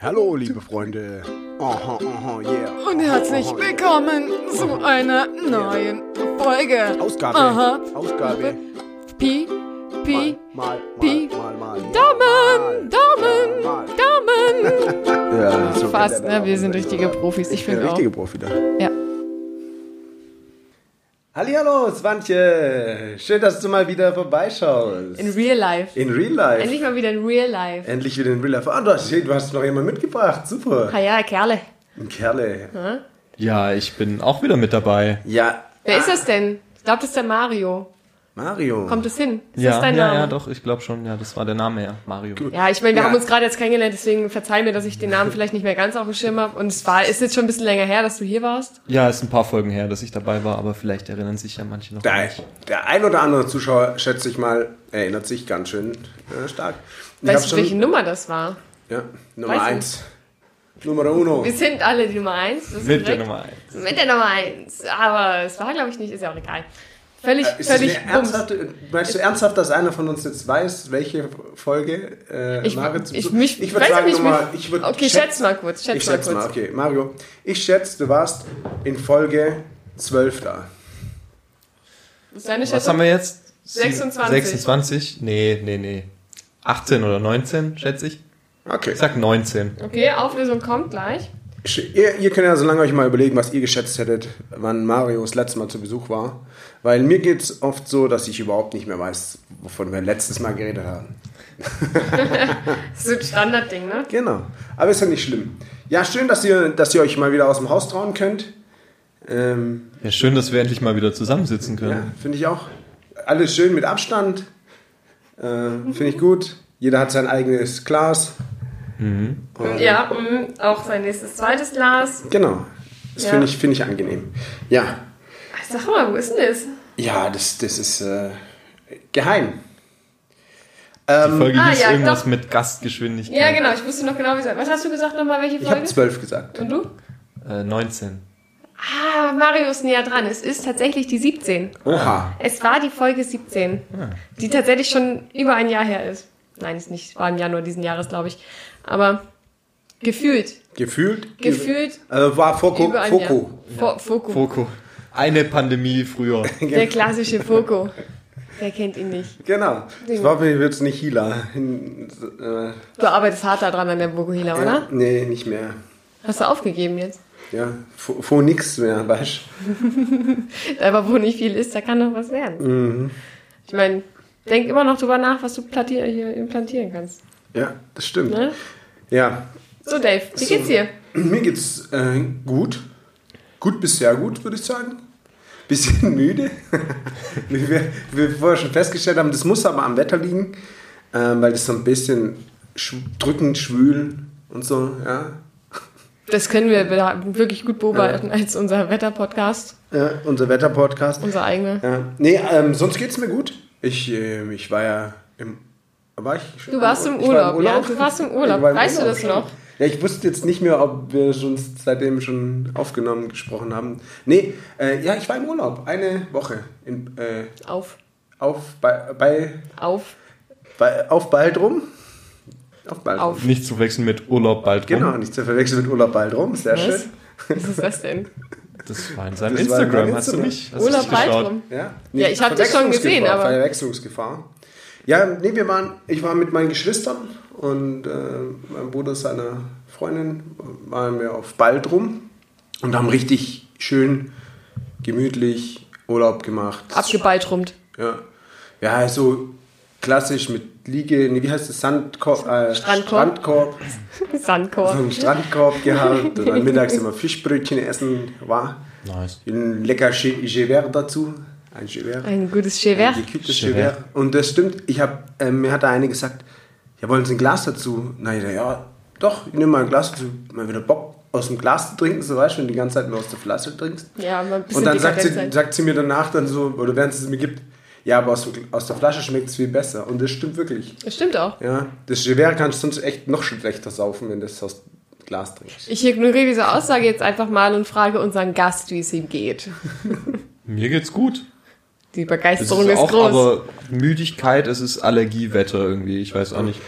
Hallo, liebe Freunde. Aha, aha, yeah. Und herzlich willkommen zu einer neuen Folge. Ausgabe. Aha. Ausgabe. Pi, Pi, Mal, mal, Pi. mal, mal, mal. Daumen, Daumen. Daumen. Ja, so Fast, ne? Wir sind richtige Profis. Ich finde auch. richtige Profi da. Ja. Hallihallo, Swantje. Schön, dass du mal wieder vorbeischaust. In real life. In Real Life. Endlich mal wieder in real life. Endlich wieder in Real Life. Ah, du hast, du hast noch jemanden mitgebracht. Super. Ah ja, Kerle. Ein Kerle. Ja, ich bin auch wieder mit dabei. Ja, Wer ist das denn? Ich glaube, das ist der Mario. Mario. Kommt es hin? Ist ja, das dein ja, Name? ja, doch, ich glaube schon. Ja, das war der Name, ja, Mario. Ja, ich meine, wir Ja. haben uns gerade jetzt kennengelernt, deswegen verzeih mir, dass ich den Namen vielleicht nicht mehr ganz auf dem Schirm habe. Und es war, ist jetzt schon ein bisschen länger her, dass du hier warst. Ja, ist ein paar Folgen her, dass ich dabei war, aber vielleicht erinnern sich ja manche noch. Der, mich. der ein oder andere Zuschauer, schätze ich mal, erinnert sich ganz schön äh, stark. Ich Weißt du, welche Nummer das war? Ja, Nummer Weiß eins. Nummer uno. Wir sind alle die Nummer eins. Mit der. Nummer 1. Mit der Nummer eins. Aber es war, glaube ich, nicht, ist ja auch egal. Völlig, Äh, Ist völlig bums. ernsthafte, meinst du ernsthaft, dass einer von uns jetzt weiß, welche Folge äh, Ich, Mario zum ich, mich, ich würde sagen, nicht, mich- ich würd Okay, schätz mal kurz. Schätz ich mal schätze kurz. mal, okay. Mario, ich schätze, du warst in Folge 12 da. Was ist deine Was haben wir jetzt? 26. 26? Nee, nee, nee. 18 oder 19, schätze ich. Okay. Ich sag 19. Okay, Auflösung kommt gleich. Ihr, ihr könnt ja so lange euch mal überlegen, was ihr geschätzt hättet, wann Mario das letzte Mal zu Besuch war. Weil mir geht es oft so, dass ich überhaupt nicht mehr weiß, wovon wir letztes Mal geredet haben. Das ist so ein Standardding, ne? Genau. Aber ist ja nicht schlimm. Ja, schön, dass ihr, dass ihr euch mal wieder aus dem Haus trauen könnt. Ähm, Ja, schön, dass wir endlich mal wieder zusammensitzen ja, können. finde ich auch. Alles schön mit Abstand. Äh, finde ich gut. Jeder hat sein eigenes Glas. Ja, mm, auch sein nächstes zweites Glas. Genau. Das Ja. finde ich, finde ich angenehm. Ja. Sag mal, wo ist denn das? Ja, das, das ist äh, geheim. Die Ähm, Folge Ah, hieß ja, irgendwas doch. mit Gastgeschwindigkeit. Ja, genau, ich wusste noch genau, wie es Was hast du gesagt nochmal, welche ich habe Folge? zwölf gesagt. Und du? Äh, 19. Ah, Mario ist näher dran. Es ist tatsächlich die 17. Oha. Es war die Folge 17, die tatsächlich schon über ein Jahr her ist. Nein, ist nicht. War im Januar diesen Jahres, glaube ich. Aber gefühlt. Gefühlt? Gefühlt Äh, war Foco. über ein Foco. Jahr. Fo Foco. Foco. Eine Pandemie früher. Der klassische Foco. Wer kennt ihn nicht? Genau. Das war mir jetzt nicht Hila. Äh, Du arbeitest hart daran an der Vokuhila, ja, oder? nee, nicht mehr. Hast du aufgegeben jetzt? Ja, vor, vor nix mehr, weißt Aber wo nicht viel ist, da kann doch was werden. Mhm. Ich meine, denk immer noch drüber nach, was du hier implantieren kannst. du? Ja, das stimmt. Ne? Ja, So, Dave, wie geht's dir? mir geht's äh, gut. Gut bis sehr gut, würde ich sagen. Bisschen müde. Wie wir, wir vorher schon festgestellt haben, das muss aber am Wetter liegen, ähm, weil das so ein bisschen sch drückend, schwül und so, ja. Das können wir wirklich gut beobachten als unser Wetterpodcast, ja unser Wetterpodcast. unser eigener. Ja. Nee, ähm, sonst geht's mir gut. Ich, ähm, ich war ja im. War ich schon Du warst im ich war Urlaub, ja, du warst im Urlaub. Ich war im Weißt du Urlaub das schon. noch? Ja, ich wusste jetzt nicht mehr, ob wir schon seitdem schon aufgenommen, gesprochen haben. Nee, äh, ja, ich war im Urlaub. Eine Woche. In, äh, Auf, auf, bei, bei, auf, bei, auf Baldrum. Auf Baldrum. auf. Nicht zu wechseln mit Urlaub bald rum. Genau, nicht zu verwechseln mit Urlaub Baldrum. Sehr Was? schön. Was ist das denn? Das war in seinem Das war in Instagram, meinem hast du Instagram. nicht? Hast du Urlaub? Waldrum. Ja, Ja, ich hab das schon gesehen, aber- Verwechslungsgefahr. Ja, nee, wir waren, ich war mit meinen Geschwistern und äh, mein Bruder seiner Freundin waren wir auf Baldrum und haben richtig schön gemütlich Urlaub gemacht. Abgebaltrumt. Ja, ja so klassisch mit Liege, nee, wie heißt das, Sandkorb, äh, Strandkorb. Strandkorb, so Sandkorb. einen Strandkorb gehabt und dann mittags immer Fischbrötchen essen, war Nice. ein lecker Gewehr dazu, ein Gewehr. Ein gutes Chever. Gekühltes Chever. Gewehr. Und das stimmt, ich hab, ähm, mir hat da eine gesagt, ja, wollen Sie ein Glas dazu? Na, dachte, ja, doch, ich nehme mal ein Glas dazu. Mal wieder Bock aus dem Glas zu trinken, so weißt du, wenn du die ganze Zeit nur aus der Flasche trinkst. Ja, mal ein bisschen Und dann sagt sie, sagt sie mir danach dann so, oder während sie es mir gibt, ja, aber aus, aus der Flasche schmeckt es viel besser. Und das stimmt wirklich. Das stimmt auch. Ja, das Gewehr kannst du sonst echt noch schlechter saufen, wenn du es aus Glas trinkst. Ich ignoriere diese Aussage jetzt einfach mal und frage unseren Gast, wie es ihm geht. Mir geht's gut. Die Es ist Begeisterung ist, auch groß. aber Müdigkeit, es ist Allergiewetter irgendwie. Ich weiß auch nicht.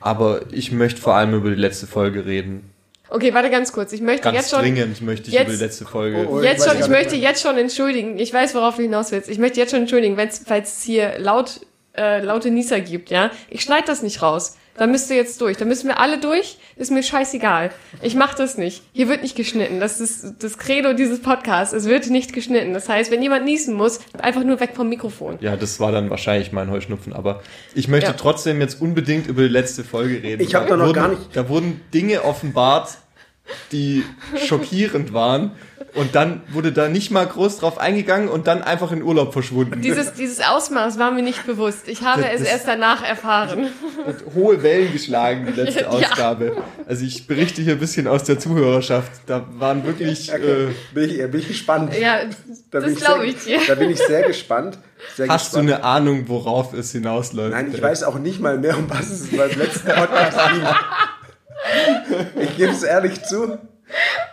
Aber ich möchte vor allem über die letzte Folge reden. Okay, warte ganz kurz. Ich möchte Ganz jetzt schon. dringend möchte ich jetzt- über die letzte Folge. Oh, oh. Jetzt Ich schon, ich möchte jetzt schon entschuldigen. Ich weiß, worauf du hinaus willst. Ich möchte jetzt schon entschuldigen, falls es hier laut, äh, laute Nieser gibt, ja. Ich schneide das nicht raus. Da müsst ihr jetzt durch. Da müssen wir alle durch. Ist mir scheißegal. Ich mach das nicht. Hier wird nicht geschnitten. Das ist das Credo dieses Podcasts. Es wird nicht geschnitten. Das heißt, wenn jemand niesen muss, einfach nur weg vom Mikrofon. Ja, das war dann wahrscheinlich mein Heuschnupfen, aber ich möchte Ja. trotzdem jetzt unbedingt über die letzte Folge reden. Ich hab da noch wurden, gar nicht- Da wurden Dinge offenbart, die schockierend waren und dann wurde da nicht mal groß drauf eingegangen und dann einfach in Urlaub verschwunden. Dieses, dieses Ausmaß war mir nicht bewusst. Ich habe Das- es das- erst danach erfahren. Und hohe Wellen geschlagen, die letzte Ja. Ausgabe. Also ich berichte hier ein bisschen aus der Zuhörerschaft. Da waren wirklich Okay. äh, Bin, ich, bin ich gespannt. Ja, Da das glaube sehr- ich dir. Da bin ich sehr gespannt. Sehr Hast du gespannt. eine Ahnung, worauf es hinausläuft? Nein, ich weiß auch nicht mal mehr, um was es beim letzten Podcast ging. Ich gebe es ehrlich zu.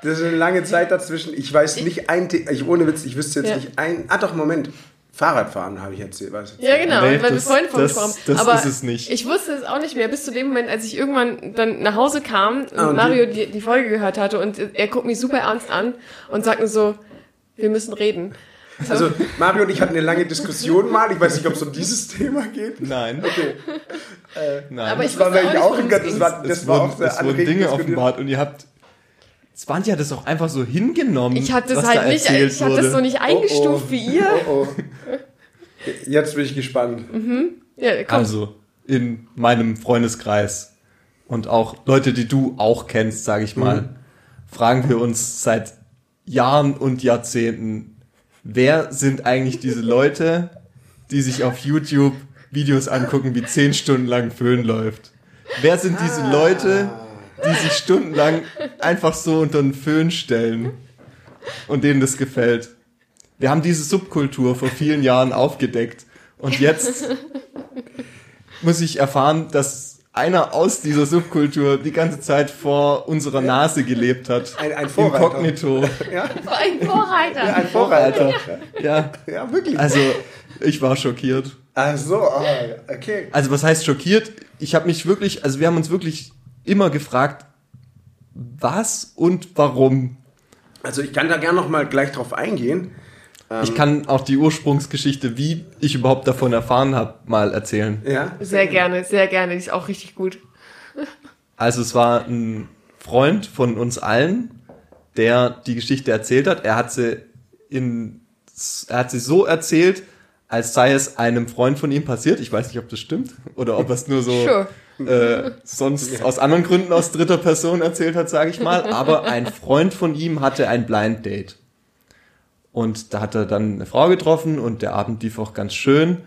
Das ist eine lange Zeit dazwischen. Ich weiß nicht ein Thema. Ich ohne Witz, ich wüsste jetzt Ja. nicht ein. Ah doch, Moment. Fahrradfahren habe ich erzählt. Was Ja, genau, Nee, weil wir das- vorhin von gesprochen haben. Aber ist es nicht. Ich wusste es auch nicht mehr, bis zu dem Moment, als ich irgendwann dann nach Hause kam und, Ah, und Mario die, die Folge gehört hatte und er guckt mich super ernst an und sagt mir so, wir müssen reden. Also Mario und ich hatten eine lange Diskussion mal. Ich weiß nicht, ob es um dieses Thema geht. Nein. Okay. Nein. Aber ich Das war auch auch das war, das es war wurden, auch sehr es wurden Dinge offenbart und ihr habt. Swantje hat das auch einfach so hingenommen. Ich hatte das was halt da nicht, ich habe das so nicht eingestuft wie ihr. Oh, oh. Jetzt bin ich gespannt. Ja, komm. Also, in meinem Freundeskreis und auch Leute, die du auch kennst, sage ich mal, Mhm. fragen wir uns seit Jahren und Jahrzehnten, wer sind eigentlich diese Leute, die sich auf YouTube Videos angucken, wie zehn Stunden lang Föhn läuft? Wer sind diese Ah. Leute, die sich stundenlang einfach so unter den Föhn stellen und denen das gefällt? Wir haben diese Subkultur vor vielen Jahren aufgedeckt und jetzt muss ich erfahren, dass einer aus dieser Subkultur die ganze Zeit vor unserer Nase gelebt hat. Ein- ein Vorreiter. Inkognito. Ja, Ein Vorreiter. ein Vorreiter. Ja, Ja, wirklich. also ich war schockiert. Ach so, ah, okay. Also was heißt schockiert? Ich habe mich wirklich, also wir haben uns wirklich immer gefragt, was und warum. Also ich kann da gerne noch mal gleich drauf eingehen. Ich kann auch die Ursprungsgeschichte, wie ich überhaupt davon erfahren habe, mal erzählen. Ja. Sehr gerne, sehr gerne. Die ist auch richtig gut. Also es war ein Freund von uns allen, der die Geschichte erzählt hat. Er hat sie in, er hat sie so erzählt, als sei es einem Freund von ihm passiert. Ich weiß nicht, ob das stimmt oder ob es nur so Sure. äh, sonst aus anderen Gründen aus dritter Person erzählt hat, sage ich mal. Aber ein Freund von ihm hatte ein Blind Date. Und da hat er dann eine Frau getroffen und der Abend lief auch ganz schön.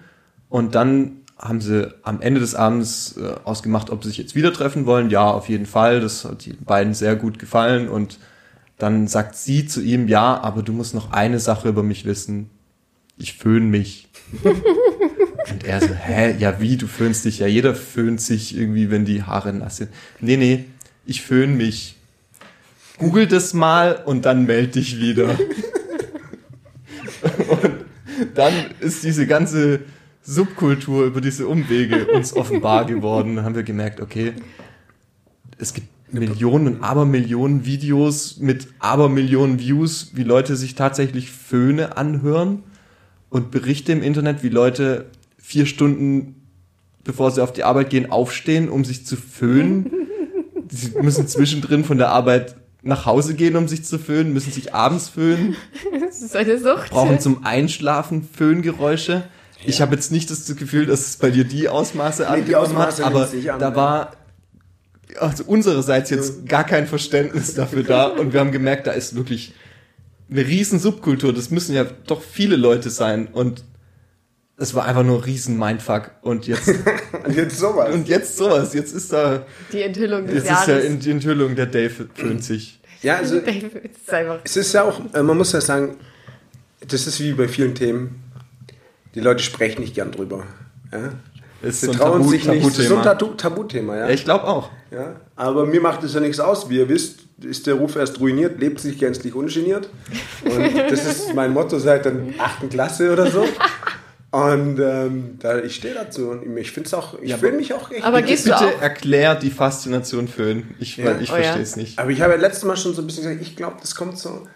Und dann haben sie am Ende des Abends äh, ausgemacht, ob sie sich jetzt wieder treffen wollen. Ja, auf jeden Fall. Das hat die beiden sehr gut gefallen. Und dann sagt sie zu ihm, ja, aber du musst noch eine Sache über mich wissen. Ich föhn mich. Und er so, hä, ja wie, du föhnst dich? Ja, jeder föhnt sich irgendwie, wenn die Haare nass sind. Nee, nee, ich föhn mich. Google das mal und dann meld dich wieder. Und dann ist diese ganze Subkultur über diese Umwege uns offenbar geworden. Dann haben wir gemerkt, okay, es gibt Millionen und Abermillionen Videos mit Abermillionen Views, wie Leute sich tatsächlich Föhne anhören und Berichte im Internet, wie Leute vier Stunden, bevor sie auf die Arbeit gehen, aufstehen, um sich zu föhnen. Sie müssen zwischendrin von der Arbeit nach Hause gehen, um sich zu föhnen, müssen sich abends föhnen Das ist eine Sucht. brauchen zum Einschlafen Föhngeräusche. Ich habe jetzt nicht das Gefühl, dass es bei dir die Ausmaße Nee, die angenommen Ausmaße hat, aber an, da ja. war also unsererseits jetzt gar kein Verständnis dafür da und wir haben gemerkt, da ist wirklich eine riesen Subkultur. Das müssen ja doch viele Leute sein und es war einfach nur ein riesen Mindfuck und jetzt Und jetzt sowas. und jetzt sowas. Jetzt ist da Die Enthüllung des jetzt ist ja Jahres. in die Enthüllung der Dave föhnt sich. ja, also ist einfach. es ist ja auch, äh, man muss ja sagen, das ist wie bei vielen Themen. Die Leute sprechen nicht gern drüber. Ja? Ist Sie so ein trauen Tabu- sich nicht. Das ist so ein Tabuthema. Tabu Tabuthema, ja. Ja, ich glaube auch. ja. Aber mir macht es ja nichts aus. Wie ihr wisst, ist der Ruf erst ruiniert, lebt sich gänzlich ungeniert. Und das ist mein Motto seit der achten Klasse oder so. Und ähm, da, ich stehe dazu und ich finde es auch, ich Ja, fühle aber- mich auch echt. Aber gehst du Bitte auch? erklär die Faszination Föhn. Ich, weil Ja. ich Oh ja. verstehe es nicht. Aber ich habe ja letztes Mal schon so ein bisschen gesagt, ich glaube, das kommt so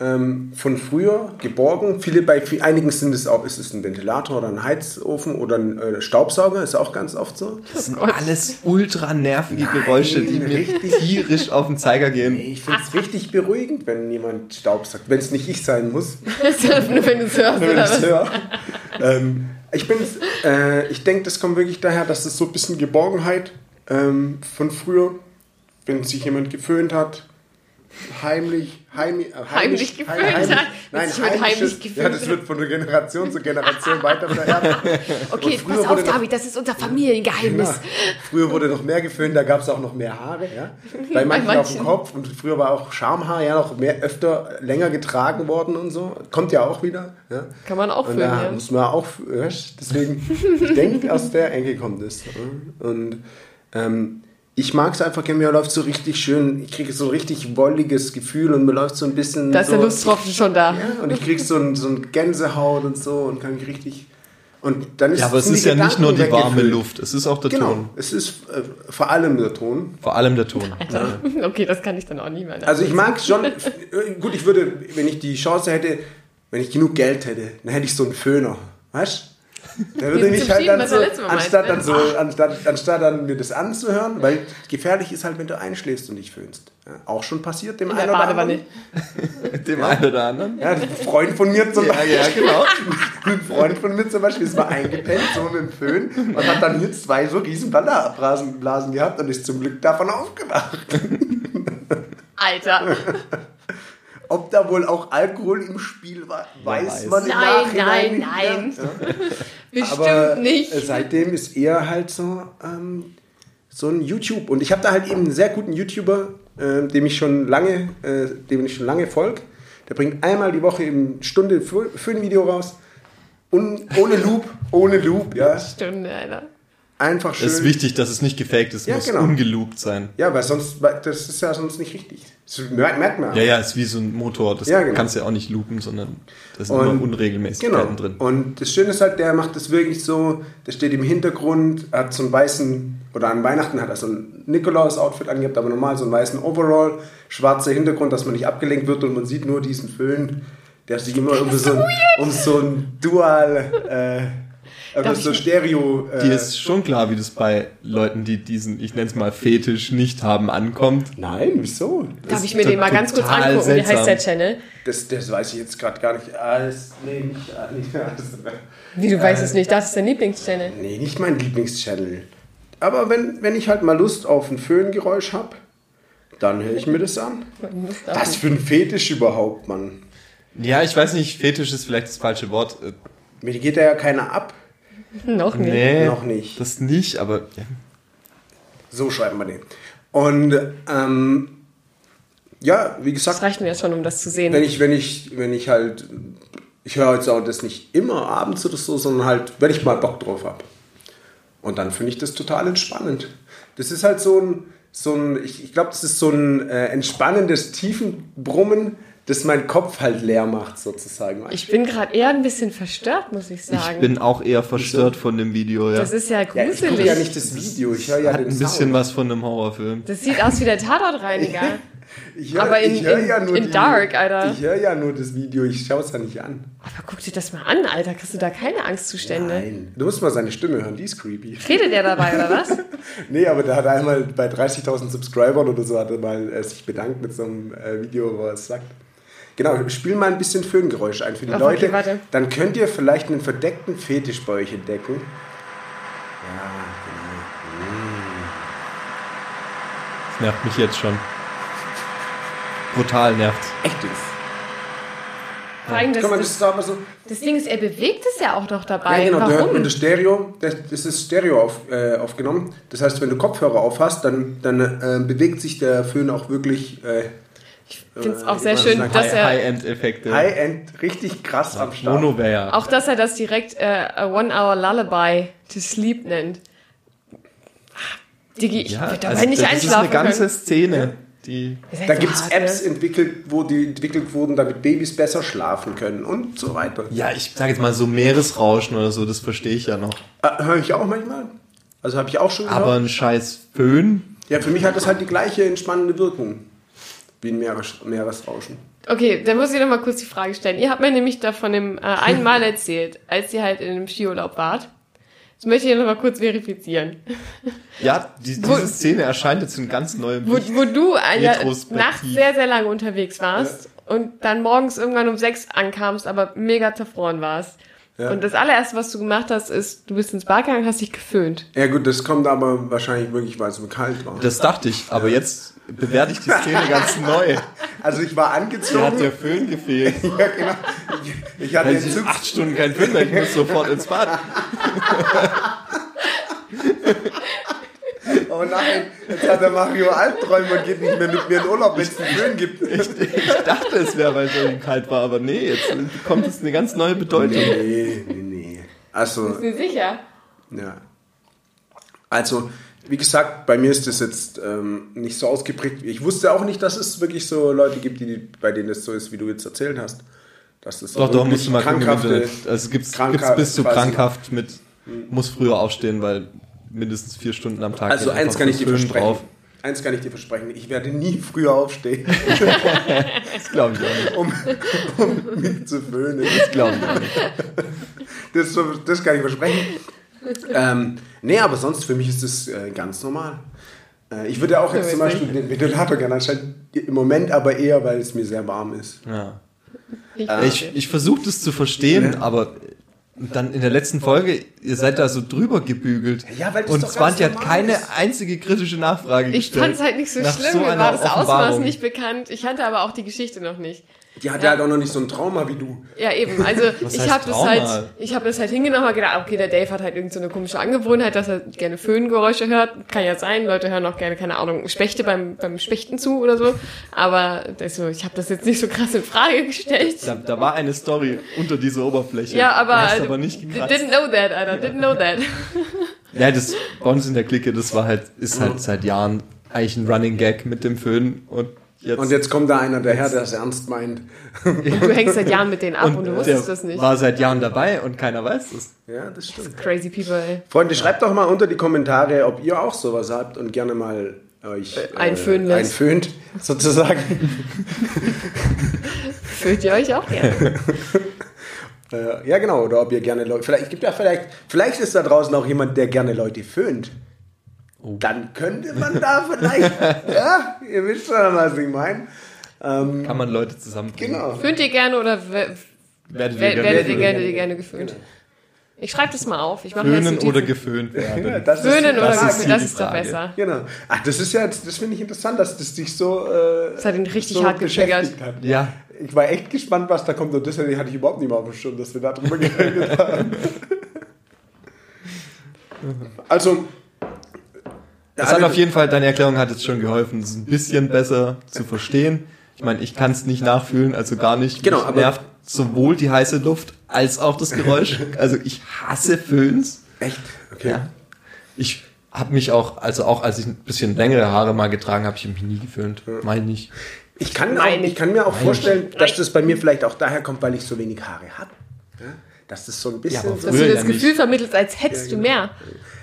ähm, von früher geborgen. Viele bei einigen sind es auch, ist es ein Ventilator oder ein Heizofen oder ein äh, Staubsauger, ist auch ganz oft so. Das sind alles ultra nervige Geräusche, die mir tierisch auf den Zeiger gehen. Ich finde es richtig beruhigend, wenn jemand Staubsaugt, wenn es nicht ich sein muss. Nur wenn du es hörst, wenn ich höre. ähm, ich bin, äh, ich denke, das kommt wirklich daher, dass es so ein bisschen Geborgenheit ähm, von früher, wenn sich jemand geföhnt hat, heimlich, heimlich, äh, Heimlich geföhnt hat? Nein, Jetzt wird heimlich geföhnt. Ja, das wird von Generation zu Generation weiter vererbt. Okay, pass auf, David, das ist unser Familiengeheimnis. Ja. Früher wurde noch mehr geföhnt, da gab es auch noch mehr Haare, ja. Bei manchen, auf dem manchen. Kopf und früher war auch Schamhaar ja noch mehr öfter länger getragen worden und so. Kommt ja auch wieder. Ja. Kann man auch Und föhnen, da ja. muss man auch, weißt, deswegen, ich denke, aus der Ecke kommt es. Und ähm, ich mag es einfach, mir läuft so richtig schön, ich kriege so ein richtig wolliges Gefühl und mir läuft so ein bisschen. Da ist so, der Lusttropfen schon da. Ja, und ich kriege so ein, so ein Gänsehaut und so und kann mich richtig. Und dann ist Ja, aber es ist ja nicht Gedanken nur die warme. Luft, es ist auch der Genau, Ton. es ist äh, vor allem der Ton. Vor allem der Ton. Okay, das kann ich dann auch nicht mehr. Also ich mag schon, äh, gut, ich würde, wenn ich die Chance hätte, wenn ich genug Geld hätte, dann hätte ich so einen Föhner, weißt Da würde ich halt dann so, letztes Mal anstatt meinte, dann ne? so, anstatt, anstatt dann mir das anzuhören, weil gefährlich ist halt, wenn du einschläfst und dich föhnst. Ja, auch schon passiert dem In einen oder anderen. Dem einen oder anderen. Ja, ein Freund von mir zum Ja, Beispiel. ja, genau. Ein Freund von mir zum Beispiel ist mal eingepennt, so mit dem Föhn und hat dann hier zwei so riesen Blasen Blasen gehabt und ist zum Glück davon aufgewacht. Alter. Ob da wohl auch Alkohol im Spiel war, weiß, weiß. man Nein, Nachhinein nein, nicht mehr. nein. Ja. Bestimmt Aber nicht. äh, seitdem ist er halt so, ähm, so ein YouTube. Und ich habe da halt eben einen sehr guten YouTuber, äh, dem ich schon lange, äh, dem ich schon lange folge. Der bringt einmal die Woche eben eine Stunde für, für ein Video raus. Und ohne Loop, ohne Loop, ja. Stunde, Alter. Einfach schön. Es ist wichtig, dass es nicht gefaked ist, Ja, muss genau. ungeloopt sein. Ja, weil sonst, das ist ja sonst nicht richtig. Das merkt, man. Ja, ja, ist wie so ein Motor, das Ja, genau. kannst du ja auch nicht loopen, sondern da sind immer Unregelmäßigkeiten Genau. drin. Und das Schöne ist halt, der macht das wirklich so, der steht im Hintergrund, hat so einen weißen, oder an Weihnachten hat er so ein Nikolaus-Outfit angehabt, aber normal so einen weißen Overall, schwarzer Hintergrund, dass man nicht abgelenkt wird und man sieht nur diesen Föhn, der sich immer um so, ein, um so ein Dual, äh, Ich so Stereo. Äh, Dir ist schon klar, wie das bei Leuten, die diesen, ich nenne es mal Fetisch nicht haben, ankommt. Nein, wieso? Darf ich mir den mal ganz kurz angucken? Wie heißt der seltsam. Channel? Das, das weiß ich jetzt gerade gar nicht. Alles, nee, nicht, ah, nicht alles. Wie, du weißt es nicht. Das ist dein Lieblingschannel. Nee, nicht mein Lieblingschannel. Aber wenn, wenn ich halt mal Lust auf ein Föhngeräusch habe, dann höre ich mir das an. Was für ein Fetisch überhaupt, Mann. Ja, ich weiß nicht, Fetisch ist vielleicht das falsche Wort. Äh, Mir geht da ja keiner ab. Noch nicht. Nee, Noch nicht. Das nicht, aber ja. So schreiben wir den. Und ähm, ja, wie Das gesagt, reicht mir jetzt schon, um das zu sehen. wenn ich, wenn ich, wenn ich halt, ich höre jetzt auch das nicht immer abends oder so, sondern halt, wenn ich mal Bock drauf habe. Und dann finde ich das total entspannend. Das ist halt so ein, so ein ich, ich glaube, das ist so ein äh, entspannendes Tiefenbrummen, das meinen Kopf halt leer macht, sozusagen. Ich bin gerade eher ein bisschen verstört, muss ich sagen. Ich bin auch eher verstört von dem Video, ja. das ist ja ja, ich gruselig. gucke ja nicht das Video, ich höre ja Hat den ein bisschen Sound. was von einem Horrorfilm. das sieht aus wie der Tatortreiniger. Ich hör, aber in- ich in- ja nur in die, Dark, Alter. Ich höre ja nur das Video, ich schaue es ja nicht an. Aber guck dir das mal an, Alter. Kriegst du da keine Angstzustände? Nein, du musst mal seine Stimme hören, die ist creepy. Redet der dabei, oder was? Nee, aber da hat er einmal bei 30.000 Subscribern oder so hat er mal äh, sich bedankt mit so einem äh, Video, wo er es sagt. Genau, spiel mal ein bisschen Föhngeräusche ein für die Ach, Leute. okay, warte. Dann könnt ihr vielleicht einen verdeckten Fetisch bei euch entdecken. Ja, genau. Das nervt mich jetzt schon. Brutal nervt. Echt das, das ist aber so. das Ding ist, er bewegt es ja auch noch dabei. Ja, genau, da hört man Warum? das Stereo, das, das ist Stereo auf, äh, aufgenommen. Das heißt, wenn du Kopfhörer auf hast, dann, dann äh, bewegt sich der Föhn auch wirklich äh, Ich finde es auch äh, sehr was schön, sagt dass High- er High-End-Effekte. High-End richtig krass am Start. Mono wäre ja. auch, dass er das direkt äh, a One Hour Lullaby to Sleep nennt. Digi, ich ja, würde also dabei nicht das ist eine einschlafen ganze können. Szene. die. Da so gibt es Apps ne? entwickelt, wo die entwickelt wurden, damit Babys besser schlafen können und so weiter. Ja, ich sage jetzt mal so Meeresrauschen oder so, das verstehe ich ja noch. Äh, Höre ich auch manchmal. Also habe ich auch schon gehört. Aber ein scheiß Föhn, ja, für mich hat das halt die gleiche entspannende Wirkung wie ein Meeres Meeresrauschen. Okay, dann muss ich noch mal kurz die Frage stellen. Ihr habt mir nämlich da von dem äh, einen Mal erzählt, als ihr halt in einem Skiurlaub wart. Das möchte ich noch mal kurz verifizieren. ja, die, Wo- diese Szene erscheint jetzt in ganz neuem Wo, Licht. wo du ja, Retrospektiv. nachts sehr, sehr lange unterwegs warst und dann morgens irgendwann um sechs ankamst, aber mega zerfroren warst. Ja. Und das allererste, was du gemacht hast, ist, du bist ins Bad gegangen, hast dich geföhnt. Ja gut, das kommt aber wahrscheinlich wirklich, weil es so kalt war. Das dachte ich, aber jetzt bewerte ich die Szene ganz neu. Also ich war Da hat angezogen. der Föhn gefehlt. ja, genau. Ich, ich hatte den ich Zug, acht Stunden kein Föhn mehr, ich muss sofort ins Bad. oh nein, jetzt hat der Mario Albträume und geht nicht mehr mit mir in Urlaub, wenn es einen Föhn gibt. Ich dachte, es wäre, weil es so kalt war, aber nee, jetzt bekommt es eine ganz neue Bedeutung. Nee, nee, nee. Also, Bist du sicher? ja. Also, wie gesagt, bei mir ist das jetzt ähm, nicht so ausgeprägt. Ich wusste auch nicht, dass es wirklich so Leute gibt, die, bei denen es so ist, wie du jetzt erzählt hast. Dass das Doch, doch, musst du mal gucken krankhafte-. Also es gibt's, bis zu krankhaft mit, muss früher aufstehen, weil mindestens vier Stunden am Tag. Also eins kann ich dir versprechen. Eins kann ich dir versprechen. Ich werde nie früher aufstehen, Das glaube ich auch nicht. um, um mich zu föhnen. Das glaube ich auch nicht. Das, das kann ich versprechen. Ähm, nee, aber sonst für mich ist das äh, ganz normal. Äh, ich würde auch jetzt zum. Beispiel den Ventilator gerne anschalten. Im Moment aber eher, weil es mir sehr warm ist. Ja. Ich, Ich, ich versuche das zu verstehen, Ja. aber dann in der letzten Folge, ihr seid da so drüber gebügelt. Ja, weil das Und ja normal keine ist. einzige kritische Nachfrage ich gestellt. fand es halt nicht so Nach schlimm, so mir war das Ausmaß nicht bekannt. Ich kannte aber auch die Geschichte noch nicht. Die hat ja halt auch noch nicht so ein Trauma wie du. Ja, eben. Also Was ich habe das halt, ich habe das halt hingenommen und gedacht, okay, der Dave hat halt irgend so eine komische Angewohnheit, dass er gerne Föhngeräusche hört. Kann ja sein. Leute hören auch gerne, keine Ahnung, Spechte beim, beim Spechten zu oder so. Aber also, ich habe das jetzt nicht so krass in Frage gestellt. Da, da war eine Story unter dieser Oberfläche. Ja, aber, Du hast aber nicht gekratzt. didn't know that, Alter, didn't know that. Ja, das bei uns in der Clique, das war halt, ist halt seit Jahren eigentlich ein Running Gag mit dem Föhn und jetzt, Und jetzt kommt da einer daher, der es ernst meint. Du hängst seit Jahren mit denen ab und, du wusstest das nicht. war seit Jahren dabei und keiner weiß das. Ja, das stimmt. Crazy people, ey. Freunde, schreibt doch mal unter die Kommentare, ob ihr auch sowas habt und gerne mal euch äh, einföhnen lässt. einföhnt, sozusagen. Fühlt ihr euch auch gerne? Äh, ja, genau. Oder ob ihr gerne Leute. Vielleicht gibt ja vielleicht. Vielleicht ist da draußen auch jemand, der gerne Leute föhnt. Oh. Dann könnte man da vielleicht. ja, ihr wisst schon, was ich meine. Ähm, Kann man Leute zusammenbringen. genau. Föhnt ihr gerne oder we- Werdet ihr wer- gerne werdet ihr föhnen. gerne, gerne geföhnt? Ich schreibe das mal auf. Ich mache jetzt föhnen oder geföhnt Ja, werden? das Föhnen ist, oder das ist geföhnt, das ist doch besser. Genau. Ach, das ist ja, das finde ich interessant, dass das dich so. Äh, Das hat ihn richtig so hart getriggert. hat. Ja, Ich war echt gespannt, was da kommt und das hatte ich überhaupt nicht mal auf dem Schirm, dass wir darüber geredet haben. Also. Das hat auf jeden Fall, deine Erklärung hat jetzt schon geholfen, es ein bisschen besser zu verstehen. Ich meine, ich kann es nicht nachfühlen, also gar nicht. Genau, Mich aber- nervt sowohl die heiße Luft als auch das Geräusch. Also ich hasse Föhns. Echt? Okay. Ja. Ich habe mich auch, also auch als ich ein bisschen längere Haare mal getragen habe, ich mich nie geföhnt. Meine nicht. Ich kann, auch, Nein. ich kann mir auch Nein. vorstellen, dass das bei mir vielleicht auch daher kommt, weil ich so wenig Haare habe. Ja? Dass das so ein bisschen. Ja, aber so Dass du das ja Gefühl nicht. vermittelst, als hättest du mehr.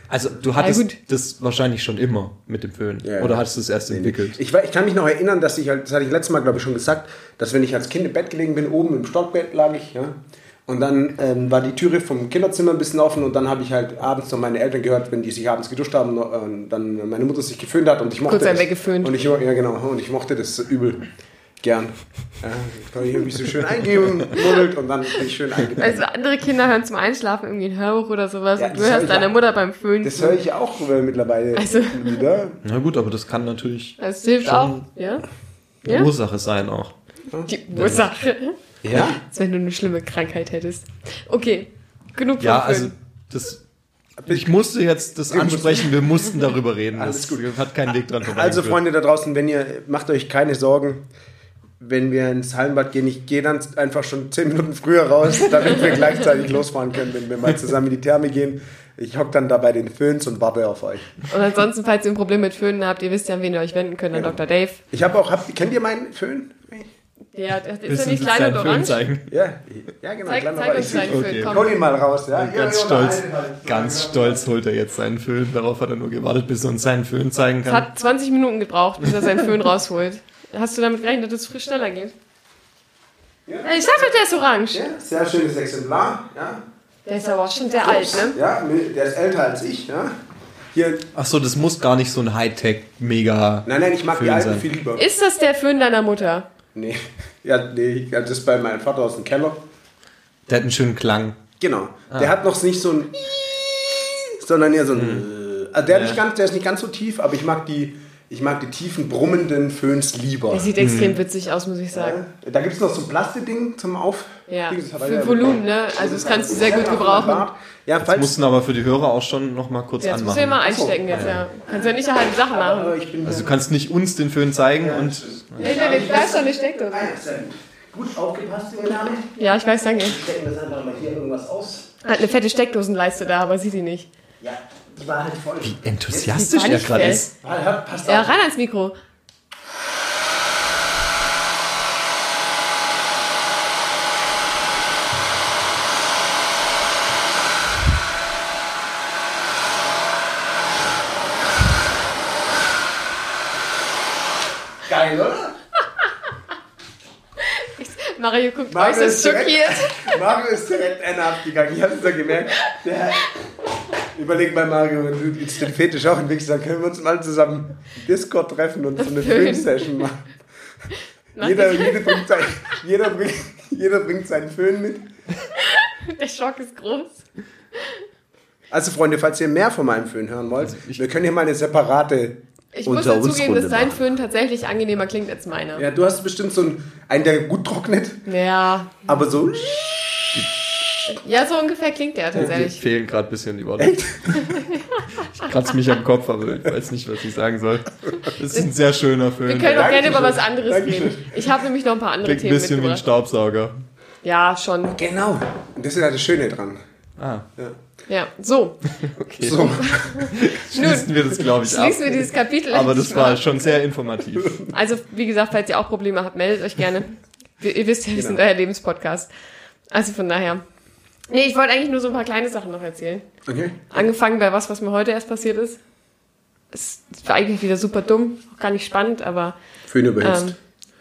Also du hattest gut. das wahrscheinlich schon immer mit dem Föhn. Ja, Oder ja. hattest du es erst entwickelt? Ich, ich kann mich noch erinnern, dass ich halt, das hatte ich letztes Mal, glaube ich, schon gesagt, dass wenn ich als Kind im Bett gelegen bin, oben im Stockbett lag ich, ja, und dann ähm, war die Türe vom Kinderzimmer ein bisschen offen und dann habe ich halt abends noch meine Eltern gehört, wenn die sich abends geduscht haben, noch, äh, dann meine Mutter sich geföhnt hat und ich mochte Kurz das. weggeföhnt. Und ich, ja, genau, und ich mochte das übel gern. Ja, habe ich mich so schön eingemuddelt und dann bin ich schön eingepennt. Also andere Kinder hören zum Einschlafen irgendwie ein Hörbuch oder sowas Ja, und du hör hörst ich deiner auch. Mutter beim Föhnen Das höre ich auch äh, mittlerweile Also- wieder. Na gut, aber das kann natürlich Das hilft Schon. auch, ja? Ja? Ursache sein auch. Die Ursache. Ja? Als wenn du eine schlimme Krankheit hättest. Okay, genug Ja, also das. Ich musste jetzt das ansprechen, wir mussten darüber reden. Alles Das gut. hat keinen Weg dran vorbei. Also Freunde da draußen, wenn ihr, macht euch keine Sorgen, wenn wir ins Hallenbad gehen, ich gehe dann einfach schon 10 Minuten früher raus, damit wir gleichzeitig losfahren können, wenn wir mal zusammen in die Therme gehen. Ich hock dann da bei den Föhns und warte auf euch. Und ansonsten, falls ihr ein Problem mit Föhnen habt, ihr wisst ja, an wen ihr euch wenden könnt, an Dr. Dave. Ich habe auch, habt, kennt ihr meinen Föhn? Der, der ist ja nicht klein und orange. zeigen? Ja, ja genau. Zeig, kleiner zeig uns ich. deinen Okay. Föhn, Hol komm. ihn mal raus, ja? Ja, Ganz ja, stolz, ganz stolz holt er jetzt seinen Föhn. Darauf hat er nur gewartet, bis er uns seinen Föhn zeigen Es kann. hat 20 Minuten gebraucht, bis er seinen Föhn rausholt. Hast du damit gerechnet, dass es frisch schneller geht? Ja. Ja. Ich sag doch, der ist orange. Ja, sehr schönes Exemplar. Ja, Der ist aber auch schon sehr alt, ne? ja der ist älter als ich. Ja. Hier, Ach so, das muss gar nicht so ein Hightech-Mega. nein, nein, ich mag die Föhn alten sein. viel lieber. Ist das der Föhn deiner Mutter? Nee, ja, nee, ja, das ist bei meinem Vater aus dem Keller. Der hat einen schönen Klang. Genau. Ah. Der hat noch nicht so ein, sondern eher so ein. Hm. Also der, hat nicht ganz, der ist nicht ganz so tief, aber ich mag die, ich mag die tiefen brummenden Föhns lieber. Der sieht extrem witzig aus, muss ich sagen. Ja. Da gibt es noch so ein Plastikding zum Auf. Ja, das für ja Volumen, ne? Also das kannst du sehr gut gebrauchen. Ja, falls. Mussten aber für die Hörer auch schon noch mal kurz Jetzt musst du ja anmachen. mal einstecken jetzt, ja. Kannst ja nicht halt Sachen machen. aber ich bin Also du kannst nicht uns den Föhn zeigen und Nee, nee, nee, da ist doch eine Steckdose. Ah, sehr gut. Gut aufgepasst, junge Dame. Ja, ich weiß, danke. Stecken das einfach mal hier irgendwas aus. Hat eine fette Steckdosenleiste da, aber sieht die nicht. Ja, die war halt voll. enthusiastisch war er gerade ist. Ah, hört, passt Ja, ran ans Mikro. Geil, oder? Mario guckt Mario äußerst ist direkt- schockiert. Mario ist direkt eine abgegangen. Ich hab's ja gemerkt. Der, überleg mal, Mario, wenn du jetzt den Fetisch auch entwickelst, dann können wir uns mal zusammen Discord treffen und so eine. Film-Session machen. Jeder, jeder, bringt sein, jeder, bringt, jeder bringt seinen Föhn mit. Der Schock ist groß. Also, Freunde, falls ihr mehr von meinem Föhn hören wollt, wir können hier mal eine separate Ich muss dazugeben, dass dein. Föhn tatsächlich angenehmer klingt als meiner. Ja, du hast bestimmt so einen, einen der gut trocknet, Ja, aber so. Ja, so ungefähr klingt der Mir tatsächlich. fehlen gerade ein bisschen die Worte. Ich kratze mich am Kopf, aber ich weiß nicht, was ich sagen soll. Das ist ein sehr schöner Föhn. Wir können auch gerne über was anderes Dankeschön. reden. Ich habe nämlich noch ein paar andere Klingt ein Themen bisschen wie ein. Staubsauger. Ja, schon. Genau. Und das ist ja das Schöne dran. Ah, Ja, so. okay. So. Schließen wir das, glaube ich, ab. Schließen wir dieses Kapitel. Aber das war schon sehr informativ. Also, wie gesagt, falls ihr auch Probleme habt, meldet euch gerne. Ihr wisst ja, wir sind euer Lebenspodcast. Also von daher. Nee, ich wollte eigentlich nur so ein paar kleine Sachen noch erzählen. Okay. Angefangen bei was, was mir heute erst passiert ist. Es war eigentlich wieder super dumm, auch gar nicht spannend, aber Föhn überhitzt. ähm,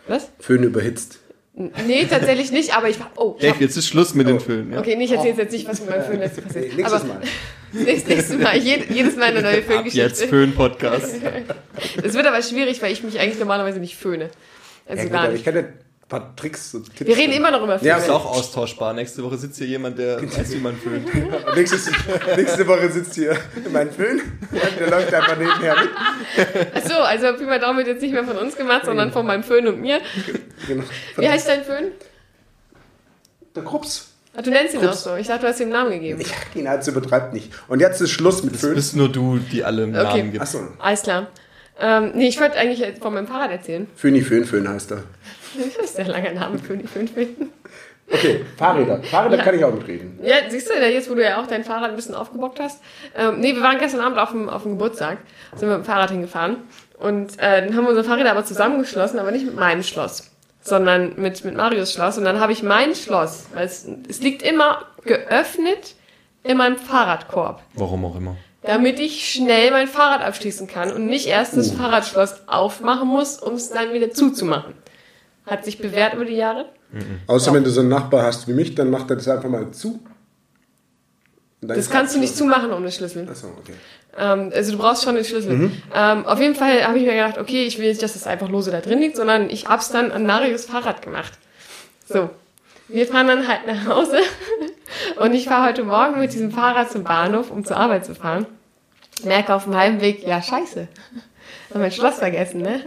was? Föhn überhitzt. Nee, tatsächlich nicht, aber ich war. Oh, ich Dave, hab, jetzt ist Schluss mit den Föhnen. Ja? okay, nee, ich erzähle jetzt nicht, was mit meinem Föhn letztens passiert ist. Nächstes aber Mal. Nächstes, Mal. Jed, jedes Mal eine neue Ab jetzt Föhngeschichte. Föhn-Podcast. Es wird aber schwierig, weil ich mich eigentlich normalerweise nicht föhne. Also Ja, gut, gar aber nicht. ich kann ja paar Tricks und Tipps. Wir reden immer noch über Föhn. Ja, Ist auch austauschbar. Nächste Woche sitzt hier jemand, der weiß, wie man föhnt. Nächste Woche sitzt hier mein Föhn und der läuft einfach nebenher mit. Ach so, also Pi mal Daumen wird jetzt nicht mehr von uns gemacht, sondern von meinem Föhn und mir. Genau. Wie heißt dein Föhn? Der Krups. Ach, du nennst ihn auch so. Ich dachte, du hast ihm einen Namen gegeben. Ja, ihn hat's übertreibt nicht. Und jetzt ist Schluss mit Das Föhn. bist nur du, die alle einen Okay. Namen gibt. Achso. Alles klar. Ähm, nee, ich wollte eigentlich von meinem Fahrrad erzählen. Föhni Föhn Föhn heißt er. Das ist der lange Name, Föhn, Föhn, Föhn. Okay, Fahrräder. Fahrräder Ja. kann ich auch mitreden. Ja, siehst du, jetzt wo du ja auch dein Fahrrad ein bisschen aufgebockt hast. Ähm, nee, wir waren gestern Abend auf dem, auf dem Geburtstag, sind wir mit dem Fahrrad hingefahren. Und äh, dann haben wir unsere Fahrräder aber zusammengeschlossen, aber nicht mit meinem Schloss, sondern mit, mit Marius Schloss. Und dann habe ich mein Schloss, weil es, es liegt immer geöffnet in meinem Fahrradkorb, Warum auch immer. damit ich schnell mein Fahrrad abschließen kann und nicht erst das Fahrradschloss aufmachen muss, um es dann wieder zuzumachen. Hat sich bewährt über die Jahre. Außer wenn du so einen Nachbar hast wie mich, dann macht er das einfach mal zu. Das kannst du nicht zumachen ohne Schlüssel. Achso, okay. Ähm, also du brauchst schon den Schlüssel. Ähm, auf jeden Fall habe ich mir gedacht, okay, ich will nicht, dass das einfach lose da drin liegt, sondern ich hab's dann an Marius Fahrrad gemacht. So. Wir fahren dann halt nach Hause und ich fahre heute Morgen mit diesem Fahrrad zum Bahnhof, um zur Arbeit zu fahren. Merke auf dem Heimweg, ja scheiße. Hab mein Schloss vergessen, ne?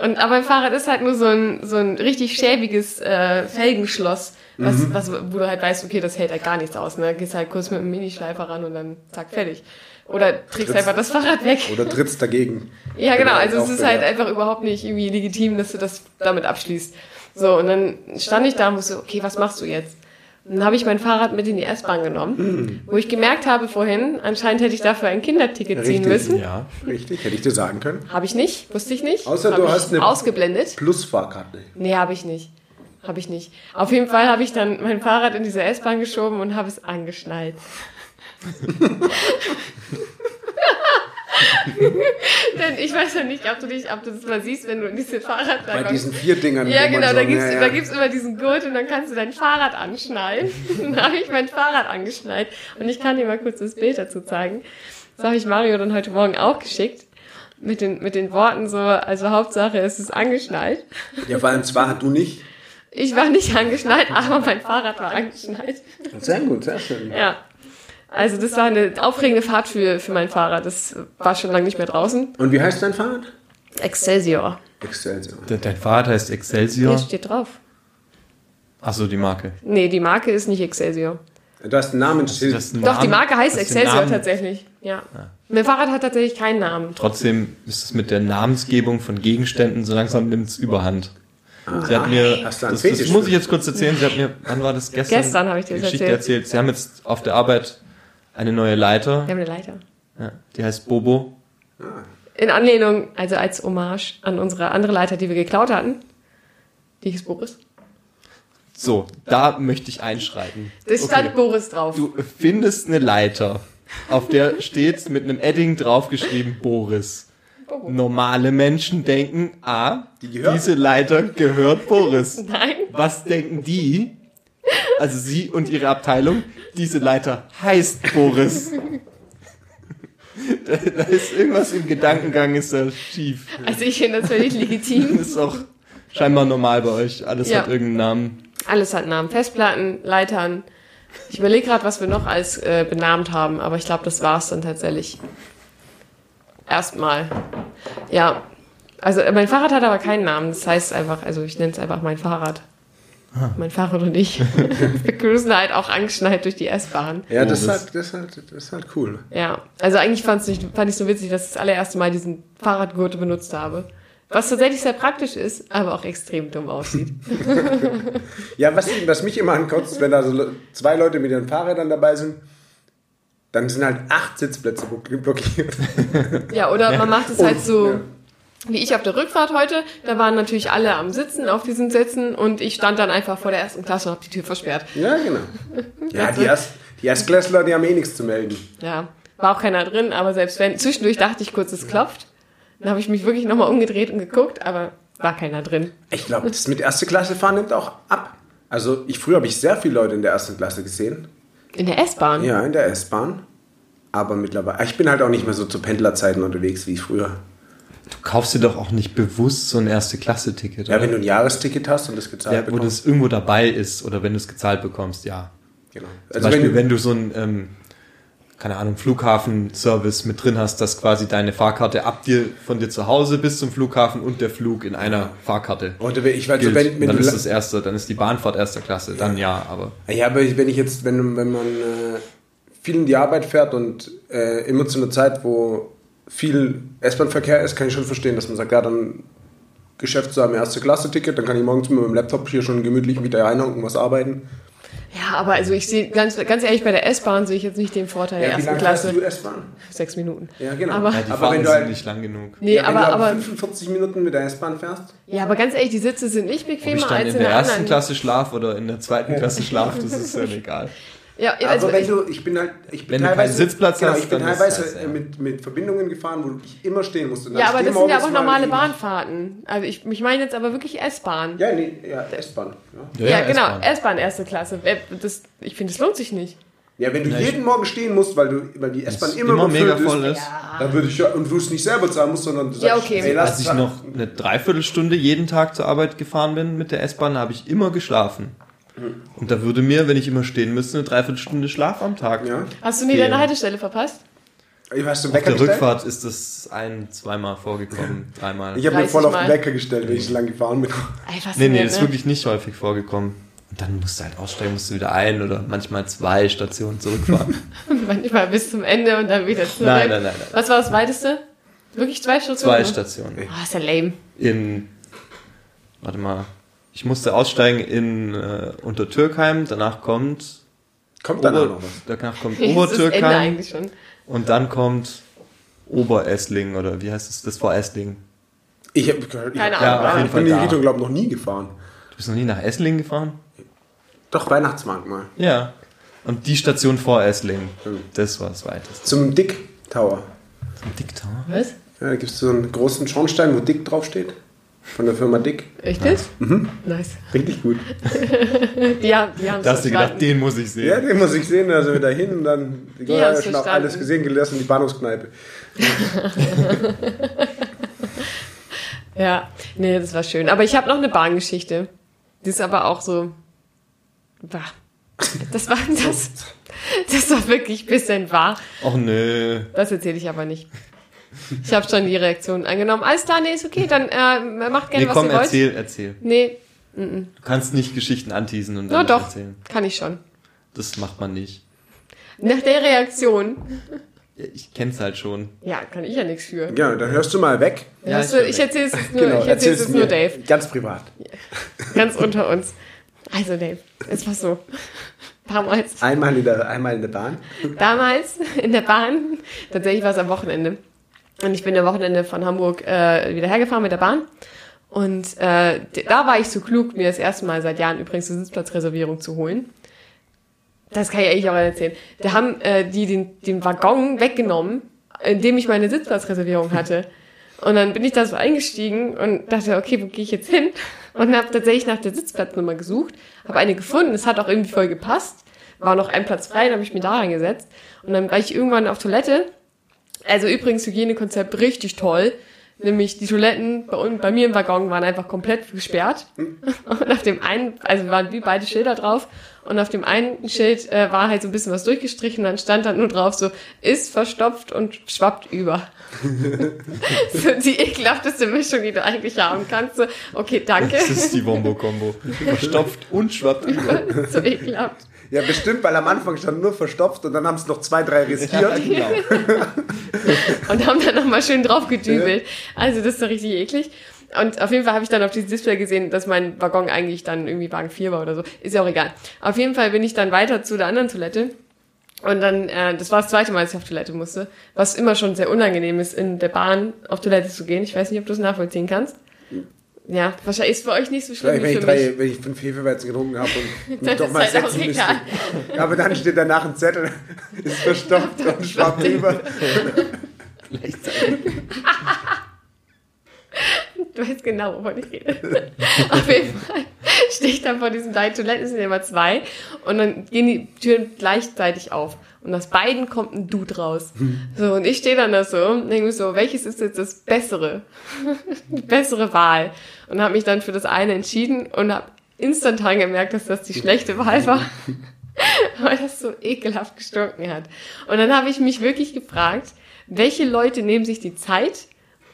Und aber mein Fahrrad ist halt nur so ein, so ein richtig schäbiges äh, Felgenschloss, was, was, wo du halt weißt, okay, das hält halt gar nichts aus. Ne? Gehst halt kurz mit einem Minischleifer ran und dann zack, fertig. Oder trägst Trittst- einfach das Fahrrad weg. Oder trittst dagegen. Ja, genau. Genau, Also es ist halt einfach überhaupt nicht irgendwie legitim, dass du das damit abschließt. So, und dann stand ich da und wusste, okay, was machst du jetzt? Dann habe ich mein Fahrrad mit in die S-Bahn genommen, wo ich gemerkt habe vorhin, anscheinend hätte ich dafür ein Kinderticket ziehen Richtig. müssen. Ja. Richtig, hätte ich dir sagen können. Habe ich nicht, wusste ich nicht. Außer Hab du hast eine- ausgeblendet. Plusfahrkarte. Nee, habe ich nicht. Habe ich nicht. Auf jeden Fall habe ich dann mein Fahrrad in diese S-Bahn geschoben und habe es angeschnallt. Denn ich weiß ja nicht, ob du, dich, ob du das mal siehst, wenn du in diese Fahrrad Bei diesen vier Dingern. Ja, genau, so, da gibt's, ja, ja. da gibt's immer diesen Gurt und dann kannst du dein Fahrrad anschnallen. dann habe ich mein Fahrrad angeschnallt und ich kann dir mal kurz das Bild dazu zeigen. Das habe ich Mario dann heute Morgen auch geschickt. Mit den, mit den Worten so, also Hauptsache es ist angeschnallt. Ja, vor allem zwar du nicht. Ich war nicht angeschnallt, aber mein Fahrrad war angeschnallt. Sehr gut, sehr schön. Ja. Also das war eine aufregende Fahrt für, für mein Fahrrad. Das war schon lange nicht mehr draußen. Und wie heißt dein Fahrrad? Excelsior. Excelsior. De- Dein Fahrrad heißt Excelsior. Hier steht drauf. Achso, die Marke. Nee, die Marke ist nicht Excelsior. Du hast einen Namensschild. Das ist ein Doch, die Marke heißt das Excelsior tatsächlich. Ja. Mein Fahrrad hat tatsächlich keinen Namen. Trotzdem ist es mit der Namensgebung von Gegenständen so langsam nimmt es überhand. Sie hat mir, Hast du einen das, das muss ich jetzt kurz erzählen, sie hat mir, wann war das gestern? Gestern habe ich dir die das Geschichte erzählt. erzählt. Sie haben jetzt auf der Arbeit eine neue Leiter, Wir haben eine Leiter. ja, die heißt Bobo. In Anlehnung, also als Hommage an unsere andere Leiter, die wir geklaut hatten. Die hieß Boris. So, da möchte ich einschreiten. Es stand Boris drauf. Du findest eine Leiter, auf der steht mit einem Edding draufgeschrieben Boris. Normale Menschen denken, ah, Die diese Leiter gehört Boris. Nein. Was denken die? Also sie und ihre Abteilung, diese Leiter heißt Boris. Da, da ist irgendwas im Gedankengang ist da schief. Also ich finde das völlig legitim. Das ist auch scheinbar normal bei euch. Alles Ja. hat irgendeinen Namen. Alles hat Namen. Festplatten, Leitern. Ich überlege gerade, was wir noch als äh, benannt haben, aber ich glaube, das war's dann tatsächlich. Erstmal. Ja. Also äh, mein Fahrrad hat aber keinen Namen. Das heißt einfach, also ich nenne es einfach mein Fahrrad. Mein Fahrrad und ich. wir cruisen halt auch angeschnallt durch die S-Bahn. Ja, das ist, Boris. halt, das, ist halt, das ist halt cool. Ja, also eigentlich fand's nicht, fand ich so witzig, dass ich das allererste Mal diesen Fahrradgurte benutzt habe. Was tatsächlich sehr praktisch ist, aber auch extrem dumm aussieht. Ja, was, was mich immer ankotzt, wenn da so zwei Leute mit ihren Fahrrädern dabei sind, dann sind halt acht Sitzplätze blo- blockiert. Ja, oder man macht es halt so, Ja. Wie ich auf der Rückfahrt heute. Da waren natürlich alle am Sitzen auf diesen Sitzen und ich stand dann einfach vor der ersten Klasse und habe die Tür versperrt. Ja, genau. Ja, die, Erst, die Erstklässler, die haben eh nichts zu melden. Ja, war auch keiner drin, aber selbst wenn, zwischendurch dachte ich kurz, es klopft. Dann habe ich mich wirklich nochmal umgedreht und geguckt, aber war keiner drin. Ich glaube, das mit erste Klasse fahren nimmt auch ab. Also ich früher habe ich sehr viele Leute in der ersten Klasse gesehen. In der S-Bahn. Ja, in der S-Bahn. Aber mittlerweile, ich bin halt auch nicht mehr so zu Pendlerzeiten unterwegs wie früher. Du kaufst dir doch auch nicht bewusst so ein Erste-Klasse-Ticket. Ja, wenn du ein Jahresticket hast und das gezahlt ja, wo bekommst. das irgendwo dabei ist oder wenn du es gezahlt bekommst, ja. Genau. Zum Also Beispiel, wenn wenn du, du, so einen, ähm, keine Ahnung, Flughafen-Service mit drin hast, dass quasi deine Fahrkarte ab dir, von dir zu Hause bis zum Flughafen und der Flug in einer Fahrkarte oder wenn- ich weiß, gilt. wenn, wenn dann du, ist das erste, dann ist die Bahnfahrt erster Klasse, dann ja, aber ja, aber wenn ich jetzt, wenn, wenn man äh, viel in die Arbeit fährt und äh, immer zu einer Zeit, wo viel S-Bahn-Verkehr ist, kann ich schon verstehen, dass man sagt, ja, dann Geschäft zu einem Erste-Klasse-Ticket, dann kann ich morgens mit meinem Laptop hier schon gemütlich wieder reinhocken, was arbeiten. Ja, aber also ich sehe, ganz, ganz ehrlich, bei der S-Bahn sehe ich jetzt nicht den Vorteil der Ja, wie ersten Klasse. du S-Bahn? Sechs Minuten. Ja, genau. Aber, ja, die Aber wenn du halt- nicht lang genug. nee, ja, wenn aber, du aber, 45 Minuten mit der S-Bahn fährst? ja, aber ganz ehrlich, die Sitze sind nicht Ob ich bequemer dann als in in der der ersten anderen. Klasse schlaf oder in der zweiten Klasse schlaf, das ist ja egal. Ja, Aber also wenn ich, du, ich bin halt, ich bin Wenn du teilweise, keinen Sitzplatz genau, hast, ich bin dann ist teilweise das, ja. mit, mit Verbindungen gefahren, wo ich immer stehen dann ja, aber das sind ja aber mal normale Bahnfahrten. Also ich, ich meine jetzt aber wirklich S-Bahn. Ja, nee, ja, S-Bahn. Ja. Ja, genau, S-Bahn. Erste Klasse. Äh, Das, ich finde, das lohnt sich nicht. ja, wenn du Ja, ich- jeden Morgen stehen musst, weil, du, weil die S-Bahn immer, immer mega überfüllt voll ist, ist. dann würde ich ja, und du es nicht selber zahlen musst, sondern du sagst, Ja, okay. ey, lass Als ich noch eine Dreiviertelstunde jeden Tag zur Arbeit gefahren bin mit der S-Bahn, habe ich immer geschlafen. Und da würde mir, wenn ich immer stehen müsste, eine Dreiviertelstunde Schlaf am Tag. Ja, Hast du nie Fehlen. deine Haltestelle verpasst? ich hast du Auf Wecker der gestellt? Rückfahrt ist das ein, zweimal vorgekommen, dreimal. Ich habe mir 30 voll auf den. Wecker gestellt, wenn ich so lange gefahren bin. Ey, Nee, nee, das ist ne? wirklich nicht häufig vorgekommen. Und dann musst du halt aussteigen, musst du wieder ein oder manchmal zwei Stationen zurückfahren. Manchmal bis zum Ende und dann wieder zurück. nein, nein, nein, nein. Was war das weiteste? Wirklich zwei Stationen? Zwei Stationen. Oh, ist ja lame. In, warte mal, Ich musste aussteigen in äh, Untertürkheim, danach kommt Kommt dann auch Ober, noch was. danach kommt Obertürkheim und dann kommt Oberesslingen oder wie heißt es? Das war Esslingen. Ich, hab, gehört- ich, Keine hab- Ahnung. Ja, auf jeden ich Fall bin in die. Richtung, glaube ich, noch nie gefahren. Du bist noch nie nach Esslingen gefahren? Doch, Weihnachtsmarkt mal. Ja. Und die Station vor Esslingen, Hm. das war das weiteste. Zum Dick Tower. Zum Dicktower? Was? Ja, da gibt es so einen großen Schornstein, wo Dick draufsteht. Von der Firma Dick. Echt jetzt? Mhm. Nice. Richtig gut. Die haben, die haben Da hast du gedacht, den muss ich sehen. Ja, den muss ich sehen. Also wieder hin und dann. Die Die ja, haben's schon auch alles gesehen, gelassen in die Bahnhofskneipe. Ja, nee, das war schön. Aber ich habe noch eine Bahngeschichte. Die ist aber auch so. Bah. Das war das. Das war wirklich ein bisschen wahr. Och nö. Das erzähle ich aber nicht. Ich habe schon die Reaktion angenommen. Alles klar, nee, ist okay, dann äh, macht gerne, Nee, was komm, ihr wollt. erzähl, erzähl. Nee, Du kannst nicht Geschichten anteasen und dann nicht doch, erzählen. kann ich schon. Das macht man nicht. Nach der Reaktion, Ich kenn's halt schon. ja, kann ich ja nichts für. Ja, dann hörst du mal weg. Ja, ich du, ich weg. erzähle es nur, Genau, ich erzähle es erzähl's jetzt nur. Dave. Ganz privat. Ganz unter uns. Also Dave, es war so. Damals, Einmal in der, einmal in der Bahn. damals in der Bahn, tatsächlich war es am Wochenende. Und ich bin am Wochenende von Hamburg äh, wieder hergefahren mit der Bahn. Und äh, da war ich so klug, mir das erste Mal seit Jahren übrigens eine Sitzplatzreservierung zu holen. Das kann ich eigentlich auch erzählen. Da haben äh, die den, den Waggon weggenommen, in dem ich meine Sitzplatzreservierung hatte. Und dann bin ich da so eingestiegen und dachte, okay, wo gehe ich jetzt hin? Und habe tatsächlich nach der Sitzplatznummer gesucht, habe eine gefunden, es hat auch irgendwie voll gepasst. War noch ein Platz frei, dann habe ich mir da reingesetzt. Und dann war ich irgendwann auf Toilette. Also übrigens Hygienekonzept richtig toll. Nämlich die Toiletten bei, uns- bei mir im Waggon waren einfach komplett gesperrt. Und auf dem einen, also waren wie beide Schilder drauf. Und auf dem einen Schild äh, war halt so ein bisschen was durchgestrichen. Dann stand dann nur drauf so, ist verstopft und schwappt über. so die ekelhafteste Mischung, die du eigentlich haben kannst. So, okay, danke. Das ist die Wombo-Kombo. Verstopft und schwappt über. so ekelhaft. Ja, bestimmt, weil am Anfang stand nur verstopft und dann haben es noch zwei, drei riskiert. genau. und haben dann nochmal schön drauf gedübelt. Also das ist doch richtig eklig. Und auf jeden Fall habe ich dann auf diesem Display gesehen, dass mein Waggon eigentlich dann irgendwie Wagen 4 war oder so. Ist ja auch egal. Auf jeden Fall bin ich dann weiter zu der anderen Toilette. Und dann, äh, das war das zweite Mal, dass ich auf Toilette musste. Was immer schon sehr unangenehm ist, in der Bahn auf Toilette zu gehen. Ich weiß nicht, ob du es nachvollziehen kannst. Ja, wahrscheinlich ist für euch nicht so schlimm wenn ich, drei, wenn ich fünf Hefeweizen getrunken habe und mich doch mal halt setzen müsste. Aber dann steht danach ein Zettel, ist verstopft und schwappt über. Du weißt genau, wovon ich rede. Auf jeden Fall stehe ich dann vor diesen beiden Toiletten, es sind immer zwei, und dann gehen die Türen gleichzeitig auf. Und aus beiden kommt ein Dude raus. So, und ich stehe dann da so und denke mir so, welches ist jetzt das Bessere? die bessere Wahl. Und habe mich dann für das eine entschieden und habe instantan gemerkt, dass das die schlechte Wahl war. weil das so ekelhaft gestunken hat. Und dann habe ich mich wirklich gefragt, welche Leute nehmen sich die Zeit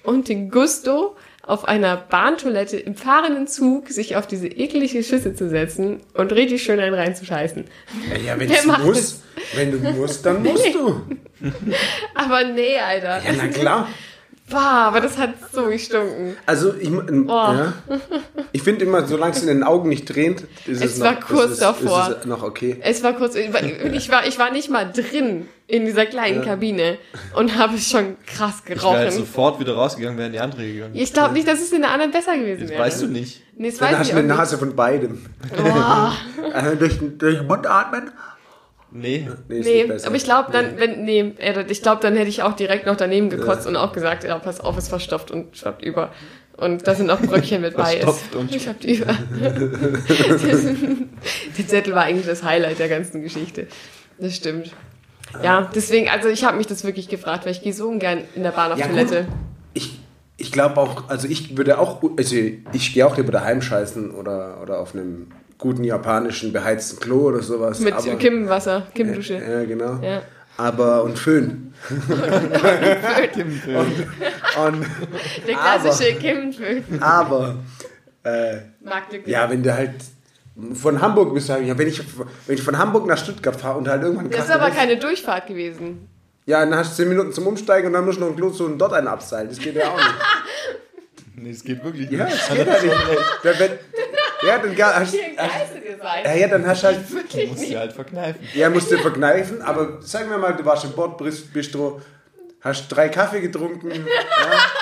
und den Gusto, auf einer Bahntoilette im fahrenden Zug sich auf diese eklige Schüssel zu setzen und richtig schön einen reinzuscheißen. Ja, ja wenn Wer es macht muss, wenn du musst, dann musst du. Aber nee, Alter. Ja, na klar. Boah, aber das hat so gestunken. Also ich, ähm, ja. ich finde immer, solange es in den Augen nicht dreht, ist es, Es noch, war kurz ist davor. Ist es noch okay. Es war kurz, ich war, ich war nicht mal drin in dieser kleinen Kabine und habe schon krass Ich wäre halt gerochen. sofort wieder rausgegangen, wären die andere gegangen. Ich glaube nicht, dass es in der anderen besser gewesen Das wäre. weißt du nicht. Nee, das Dann weiß hast ich du eine nicht. Nase von beidem. Boah. Äh, durch, durch den Mund atmen. Nee. Nee, ist Nee, nicht besser. aber ich glaube dann, wenn, nee, ich glaube, dann hätte ich auch direkt noch daneben gekotzt und auch gesagt, ja, pass auf, ist verstopft und schwappt über. Und da sind auch Bröckchen mit bei. Verstopft und schwappt über. der Zettel war eigentlich das Highlight der ganzen Geschichte. Das stimmt. Ja, deswegen, also ich habe mich das wirklich gefragt, weil ich gehe so ungern in der Bahn auf Ja, Toilette. gut. Ich, ich glaube auch, also ich würde auch, also ich gehe auch lieber daheim scheißen oder, oder auf einem guten japanischen beheizten Klo oder sowas. Mit aber, Kimmwasser, Kimmdusche. Ja, genau. Ja. Aber, und Föhn. Und, Der klassische Kimmföhn. aber, äh, ja, wenn du halt von Hamburg bist, ja, wenn ich, wenn ich von Hamburg nach Stuttgart fahre und halt irgendwann Das ist aber rechts- keine Durchfahrt gewesen. Ja, dann hast du 10 Minuten zum Umsteigen und dann musst du noch ein Klo zu und dort einen abseilen. Das geht ja auch nicht. Nee, es geht wirklich Ja, nicht. das geht ja nicht. Wenn, wenn, Ja, dann ga- hast, hast, ja, dann hast du halt, Wirklich Muss nicht. sie halt verkneifen. ja, musst du verkneifen, aber sagen wir mal, du warst im Bordbistro, hast drei Kaffee getrunken, ja,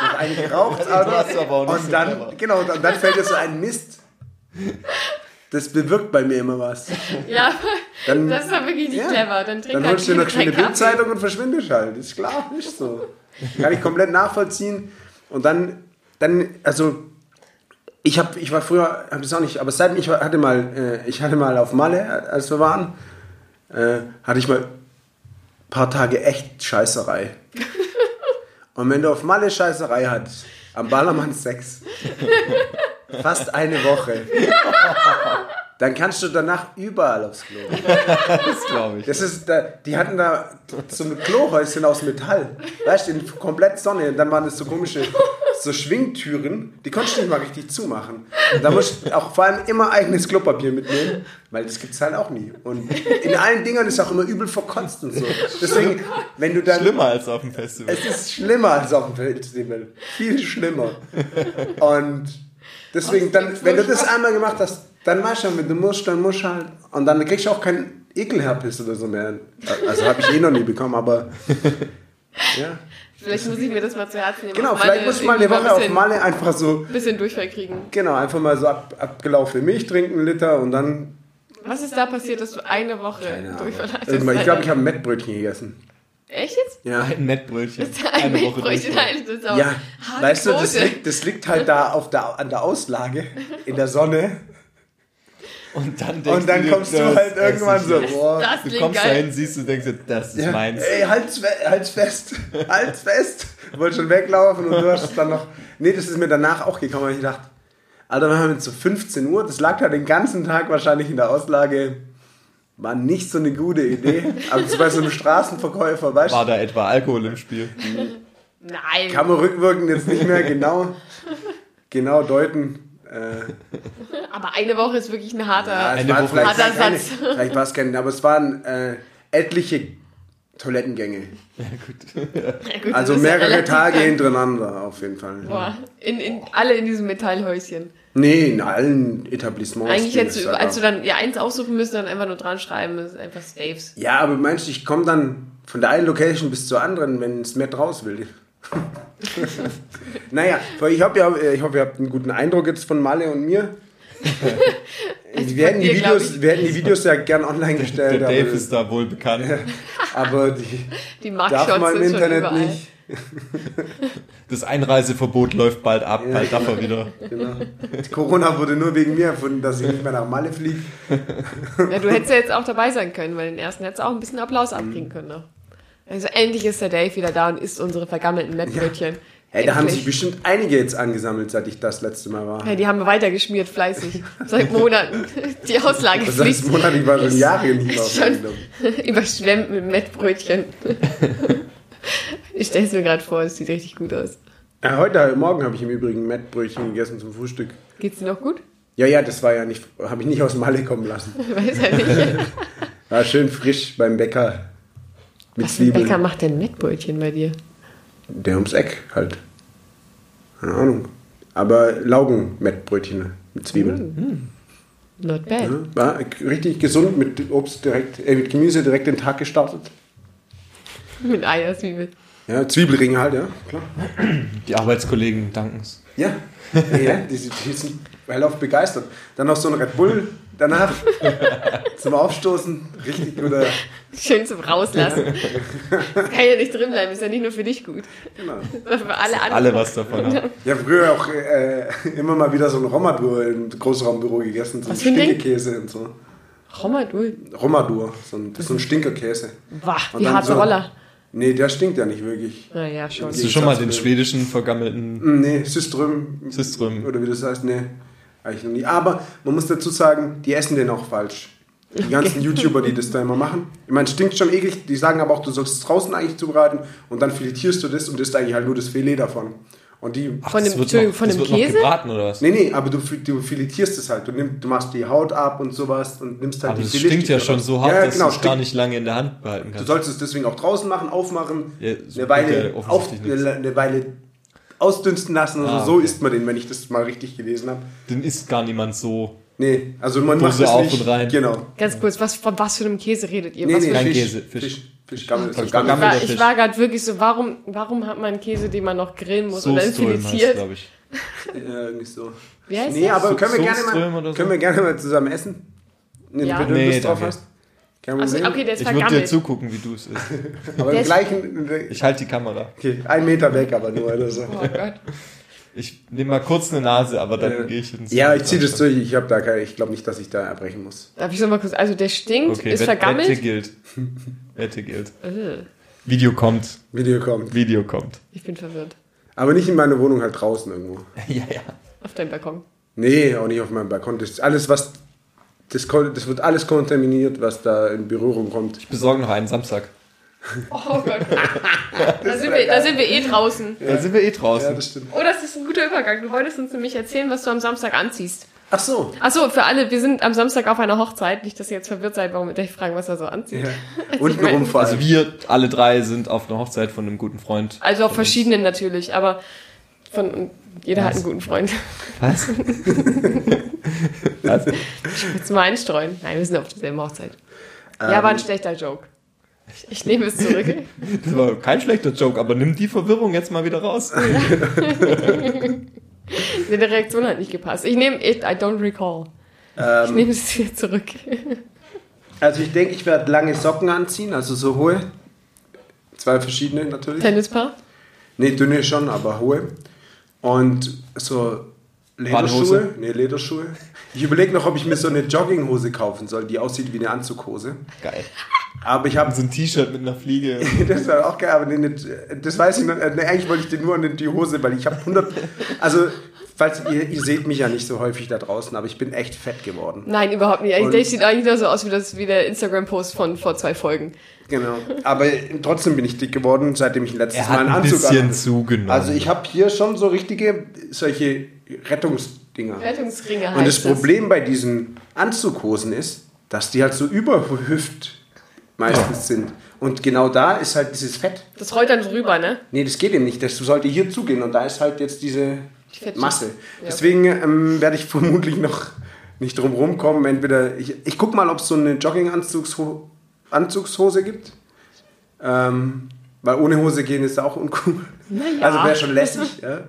noch einen geraucht, Du hast aber auch nicht und so dann, clever. genau, und dann fällt dir so ein Mist. Das bewirkt bei mir immer was. Ja, Dann- das ist doch wirklich nicht Ja. clever. Dann Dann halt holst du dir noch keinen schnell eine Kaffee. Bildzeitung und verschwindest halt. Ist klar, ist so. Kann ich komplett nachvollziehen. Und dann, dann also ich habe, ich war früher, habe das auch nicht, aber seit ich hatte mal, äh, ich hatte mal auf Malle, als wir waren, äh, hatte ich mal ein paar Tage echt Scheißerei. Und wenn du auf Malle Scheißerei hattest, am Ballermann Sex, fast eine Woche, dann kannst du danach überall aufs Klo. Das glaube ich. Das ist, da, die hatten da so ein Klohäuschen aus Metall. Weißt du, in komplett Sonne. Und dann waren das so komische, so Schwingtüren. Die konntest du nicht mal richtig zumachen. Da musst du auch vor allem immer eigenes Klopapier mitnehmen, weil das gibt's halt auch nie. Und in allen Dingern ist auch immer übel verkotzt und so. Deswegen, wenn du dann. Schlimmer als auf dem Festival. Es ist schlimmer als auf dem Festival. Viel schlimmer. Und deswegen, dann, wenn du das einmal gemacht hast, dann mach schon, wenn du musst, dann musst du halt. Und dann kriegst du auch keinen Ekelherpes oder so mehr. Also habe ich eh noch nie bekommen, aber. Ja. Vielleicht muss ich mir das mal zu Herzen nehmen. Genau, vielleicht musst du mal eine Woche auf bisschen- Malle einfach so. bisschen Durchfall kriegen. Genau, einfach mal so ab, abgelaufene Milch trinken, einen Liter und dann. Was ist da passiert, dass du eine Woche Durchfall hattest? Irgendwann, ich glaube, ich habe ein Mettbrötchen gegessen. Echt jetzt? Ja. Ein Mettbrötchen. Ein Eine Woche das ist auch Ja, weißt du, das liegt, das liegt halt da auf der, an der Auslage in der Sonne. Und dann, denkst Und dann dir, kommst du das halt irgendwann ich so, boah. Das Du kommst geil. dahin, siehst du, denkst dir, das ist Ja, meins. Ey, halt's, halt's fest, halt's fest. Wollte schon weglaufen und du hast es dann noch. Nee, das ist mir danach auch gekommen, weil ich dachte, Alter, wir haben jetzt so 15 Uhr, das lag da den ganzen Tag wahrscheinlich in der Auslage. War nicht so eine gute Idee. Aber bei so einem Straßenverkäufer, weißt War du, da etwa Alkohol im Spiel? Nein. kann man rückwirkend jetzt nicht mehr genau, genau deuten. Äh, Aber eine Woche ist wirklich ein harter. ja, Eine Woche. vielleicht, Harter keine, Satz. vielleicht war es kein, aber es waren äh, etliche Toilettengänge. Ja, gut, Also das ist ja mehrere Tage lang. hintereinander auf jeden Fall. Boah, in, in, alle in diesem Metallhäuschen. Nee, in allen Etablissements. Eigentlich hättest es du, als du dann ja eins aussuchen müsst, dann einfach nur dran schreiben, das ist einfach Staves. Ja, aber meinst du, ich komme dann von der einen Location bis zur anderen, wenn es Matt raus will? naja, ich habe ja, ich hoffe, ihr habt einen guten Eindruck jetzt von Malle und mir. wir, hätten die dir, Videos, wir hätten die Videos ja gern online Der gestellt, Dave aber, ist da wohl bekannt. aber die Die darf man im Internet nicht. Das Einreiseverbot läuft bald ab, bald darf er wieder. Genau. Corona wurde nur wegen mir erfunden, dass ich nicht mehr nach Malle fliege. Ja, du hättest ja jetzt auch dabei sein können, weil den ersten hättest du auch ein bisschen Applaus abkriegen können. Ne? Also endlich ist der Dave wieder da und isst unsere vergammelten Mettbrötchen. Hey, da haben sich bestimmt einige jetzt angesammelt, seit ich das letzte Mal war. Ja, die haben wir weitergeschmiert, fleißig. Seit Monaten. Die Auslage Seit fließt Monaten, ich war schon Jahre nicht mehr Schon. Überschwemmt mit Mettbrötchen. Ich stelle es mir gerade vor, es sieht richtig gut aus. Ja, heute Morgen habe ich im Übrigen Mettbrötchen gegessen zum Frühstück. Geht's dir noch gut? Ja, ja, das war ja nicht, habe ich nicht aus Malle kommen lassen. Weiß ja nicht. War schön frisch beim Bäcker mit Was für ein Bäcker Zwiebeln. macht denn Mettbrötchen bei dir? Der ums Eck halt. Keine Ahnung. Aber Laugenmettbrötchen mit Zwiebeln. Not bad. Ja, war richtig gesund mit Obst direkt, äh, mit Gemüse direkt den Tag gestartet. Mit Eierswiebel. Ja, Zwiebelringe halt, ja, klar. Die Arbeitskollegen danken es. Ja, ja die, die sind hellauf begeistert. Dann noch so ein Red Bull danach zum Aufstoßen. Richtig guter. Schön zum Rauslassen. Das kann ja nicht drin bleiben, ist ja nicht nur für dich gut. Genau. Für alle anderen. Alle was davon haben. Ich habe früher auch äh, immer mal wieder so ein Romadur im Großraumbüro gegessen. So ein? Stinkekäse und so. Romadul. Romadur, so ein, das ist so ein Stinkerkäse. Wah, dann harte so- Roller. Nee, der stinkt ja nicht wirklich. Naja, schon. Hast du schon mal den schwedischen vergammelten Mm, Nee, Syström. Syström? Oder wie das heißt, nee. Eigentlich noch nie. Aber man muss dazu sagen, die essen den auch falsch. Die ganzen YouTuber, die das da immer machen. Ich meine, stinkt schon eklig. Die sagen aber auch, du sollst es draußen eigentlich zubereiten und dann filetierst du das und isst eigentlich halt nur das Filet davon. Und die. Ach, Von das dem- wird noch, von das dem wird noch Käse? gebraten oder was? Nee, nee, aber du, du filetierst es halt. Du, nimm, du machst die Haut ab und sowas und nimmst halt Aber die das stinkt ja schon so hart, ja, dass genau, du es gar nicht lange in der Hand behalten Du kannst. sollst es deswegen auch draußen machen, aufmachen, Ja, eine so Weile, bringt ja auf, eine, eine Weile ausdünsten lassen. Also Ah, so okay. isst man den, wenn ich das mal richtig gelesen habe. Den isst gar niemand so. Nee, also man Dose macht das auf nicht. und rein. Genau. Ganz kurz, was, von was für einem Käse redet ihr? Nee, was nee, Fisch, Käse, Fisch. Fisch. Fisch, Fisch Gammel, so Ich Gammel. ich war, war gerade wirklich so, warum, warum hat man Käse, den man noch grillen muss oder filetiert? glaube ich. Ja, irgendwie so. Wie heißt Nee, der? aber So- können wir, gerne mal, oder so? können wir gerne mal zusammen essen? Nee, Ja. Wenn du Nee, Lust drauf danke. hast. Kein Also, Problem. okay, der ist Ich würde dir zugucken, wie du es isst. aber im ist- gleichen. Ich halte die Kamera. Okay, ein Meter weg, aber nur oder so. Oh Gott. Ich nehme mal kurz eine Nase, aber dann Ja. gehe ich ins. Ja, ich ziehe das durch. Ich habe da keine, ich glaube nicht, dass ich da erbrechen muss. Darf ich noch mal kurz? Also der stinkt, Okay, ist Wett- vergammelt. Wette gilt. Wette gilt. Äh, Video kommt. Video kommt. Video kommt. ich bin verwirrt. Aber nicht in meiner Wohnung, halt draußen irgendwo. ja, ja. Auf deinem Balkon. Nee, auch nicht auf meinem Balkon. Das ist alles, was. Das, das wird alles kontaminiert, was da in Berührung kommt. Ich besorge noch einen Samstag. Oh Gott. da, sind wir, da sind wir eh draußen. Da sind wir eh Ja, draußen. das stimmt. Oh, das ist ein guter Übergang. Du wolltest uns nämlich erzählen, was du am Samstag anziehst. Ach so. Achso, für alle, wir sind am Samstag auf einer Hochzeit. Nicht, dass ihr jetzt verwirrt seid, warum wir dich fragen, was er so anzieht. Ja. Untenrum vor also wir alle drei sind auf einer Hochzeit von einem guten Freund. Also auf verschiedenen natürlich, aber von jeder hat einen guten Freund. Was? Was? Jetzt mal einstreuen. Nein, wir sind auf derselben Hochzeit. Ja, war ein schlechter Joke. Ich, ich nehme es zurück. Das war kein schlechter Joke, aber nimm die Verwirrung jetzt mal wieder raus. Deine Reaktion hat nicht gepasst. Ich nehme it, I don't recall. Ich Ähm, nehme es wieder zurück. also ich denke, ich werde lange Socken anziehen, also so hohe. Zwei verschiedene natürlich. Tennispaar? Nee, dünne schon, aber hohe. Und so? Lederschuhe. Nee, Lederschuhe. Ich überlege noch, ob ich mir so eine Jogginghose kaufen soll, die aussieht wie eine Anzughose. Geil. Aber ich habe So ein T-Shirt mit einer Fliege. Das war auch geil, aber nee, das weiß ich noch. äh, Nee, eigentlich wollte ich dir nur in die Hose, weil ich habe 100. Also, falls ihr, ihr seht mich ja nicht so häufig da draußen, aber ich bin echt fett geworden. Nein, überhaupt nicht. Und- Dave sieht eigentlich nur so aus wie, das, wie der Instagram-Post von vor zwei Folgen. Genau. Aber trotzdem bin ich dick geworden, seitdem ich letztes Er Mal hat einen ein Anzug bisschen zugenommen. Also, ich habe hier schon so richtige, solche Rettungsdinger. Rettungsringe heißt Und das. Problem bei diesen Anzughosen ist, dass die halt so überhüft meistens sind. Und genau da ist halt dieses Fett. Das rollt dann drüber, ne? Nee, das geht eben nicht. Das sollte hier zugehen und da ist halt jetzt diese Fettschicht. Masse. Ja. Deswegen ähm, werde ich vermutlich noch nicht drum rumkommen. Entweder ich, ich gucke mal, ob es so eine Jogging-Anzugshose Anzugshose gibt. Ähm, weil ohne Hose gehen ist auch uncool. Naja. Also wäre schon lässig. Ja.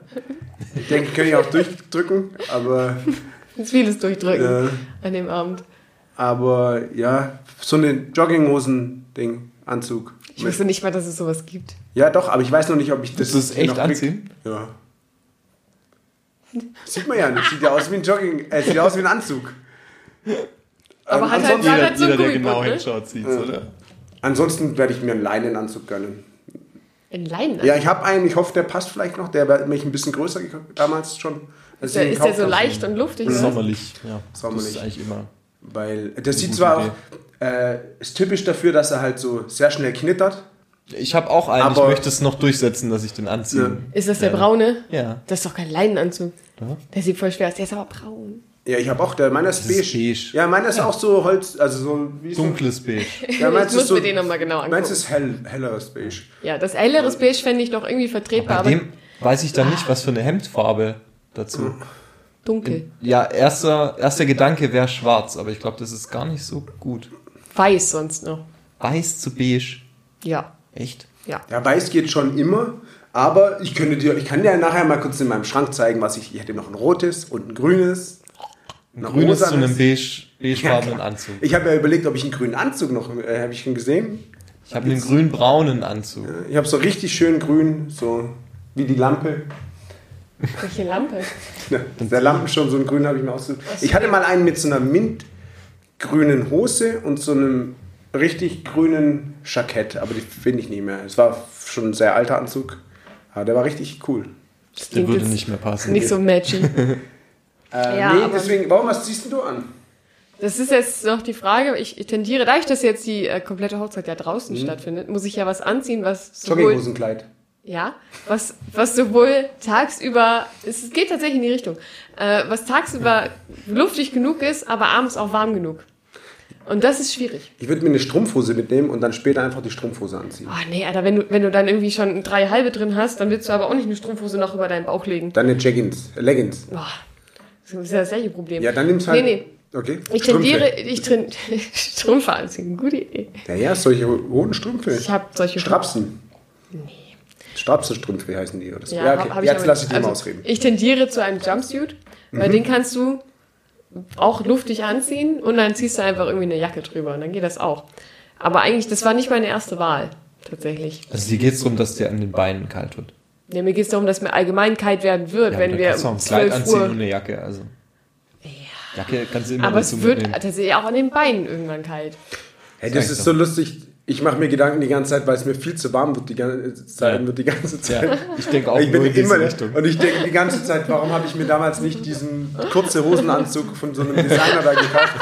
Ich denke, könnte ich auch durchdrücken, aber, Jetzt vieles durchdrücken Ja. an dem Abend. Aber ja, so eine Jogginghosen-Ding, Anzug. Ich wusste nicht mal, dass es sowas gibt. Ja, doch, aber ich weiß noch nicht, ob ich das. Du es echt noch krieg. anziehen? Ja. Sieht man ja nicht. Sieht ja aus wie ein Jogging, äh, sieht ja aus wie ein Anzug. Aber Ähm, hat halt Jeder, so jeder der genau ne? hinschaut, sieht's, oder? ansonsten werde ich mir einen Leinenanzug gönnen. In Leinen. Ja, ich habe einen, ich hoffe, der passt vielleicht noch. Der war mich ein bisschen größer gekauft, damals schon. als Ist der, ist der so leicht und luftig? oder? Sommerlich, ja. Sommerlich. Das ist eigentlich immer. Weil der sieht zwar Idee. auch, äh, ist typisch dafür, dass er halt so sehr schnell knittert. Ich habe auch einen, Aber- ich möchte es noch durchsetzen, dass ich den anziehe. Ist das der Ja. braune? Ja. Das ist doch kein Leinenanzug. Ja. Der sieht voll schwer aus. Der ist aber braun. Ja, ich habe auch, der, meiner ist Das beige. beige. Ja, meiner ist auch so Holz, also so wie so. Dunkles Beige. Ja, ich meins muss ist so, mir den nochmal genau Meins angucken. ist hell, helleres Beige. Ja, das helleres Beige fände ich doch irgendwie vertretbar, Bei aber dem weiß ich dann nicht, was für eine Hemdfarbe dazu. Dunkel. Ja, erster, erster Gedanke wäre schwarz, aber ich glaube, das ist gar nicht so gut. Weiß sonst noch. Weiß zu beige. Ja. Echt? Ja. Ja, weiß geht schon immer, aber ich könnte dir, ich kann dir nachher mal kurz in meinem Schrank zeigen, was ich, ich hätte noch ein rotes und ein grünes. Ein grünes zu einem beige, beigefarbenen Ja, Anzug. Ich habe ja überlegt, ob ich einen grünen Anzug noch, äh, habe ich schon gesehen. Ich habe einen grün-braunen Anzug. Ich habe so richtig schön grün, so wie die Lampe. Welche Lampe? Ja, der Lampenschirm, so ein grün habe ich mir ausgesucht. Ich hatte mal einen mit so einer mintgrünen Hose und so einem richtig grünen Jackett, aber die finde ich nicht mehr. Es war schon ein sehr alter Anzug, aber der war richtig cool. Das Der würde nicht mehr passen. Nicht so matchy. Äh, Ja, nee, deswegen, warum, was ziehst du an? Das ist jetzt noch die Frage. Ich tendiere, dadurch, dass jetzt die äh, komplette Hochzeit ja draußen stattfindet, muss ich ja was anziehen, was Jogginghosenkleid. Ja, was, was sowohl tagsüber, es geht tatsächlich in die Richtung, äh, was tagsüber luftig genug ist, aber abends auch warm genug. Und das ist schwierig. Ich würde mir eine Strumpfhose mitnehmen und dann später einfach die Strumpfhose anziehen. Oh nee, Alter, wenn du, wenn du dann irgendwie schon drei halbe drin hast, dann willst du aber auch nicht eine Strumpfhose noch über deinen Bauch legen. Dann eine Jeggings, äh, Leggings. Boah, das ist ja das gleiche Problem. Ja, dann nimmst halt- Nee, nee. Okay. Ich tendiere, ich train, Strümpfe anziehen, gute Idee. Ja, ja, solche roten Strümpfe. Ich habe solche Strapsen. Nee. Strapsenstrümpfe heißen die. Oder so. Ja, Ja, hab- okay. hab ich Jetzt lasse ich dir mal also, ausreden. Ich tendiere zu einem Jumpsuit, weil Mhm. den kannst du auch luftig anziehen und dann ziehst du einfach irgendwie eine Jacke drüber und dann geht das auch. Aber eigentlich, das war nicht meine erste Wahl, tatsächlich. Also dir geht es darum, dass dir an den Beinen kalt wird. Ja, mir geht es darum, dass mir allgemein kalt werden wird, Ja, wenn wir kannst du auch um ein Kleid 12 anziehen und Uhr... eine Jacke. Also. Jacke kannst du immer Aber es wird mitnehmen. tatsächlich auch an den Beinen irgendwann kalt. Hey, das ist so lustig. Ich mache mir Gedanken die ganze Zeit, weil es mir viel zu warm wird die ganze Zeit. Ja. Wird die ganze Zeit. Ja, ich denke auch ich nur bin in diese immer Richtung. und ich denke die ganze Zeit, warum habe ich mir damals nicht diesen kurze Hosenanzug von so einem Designer da gekauft?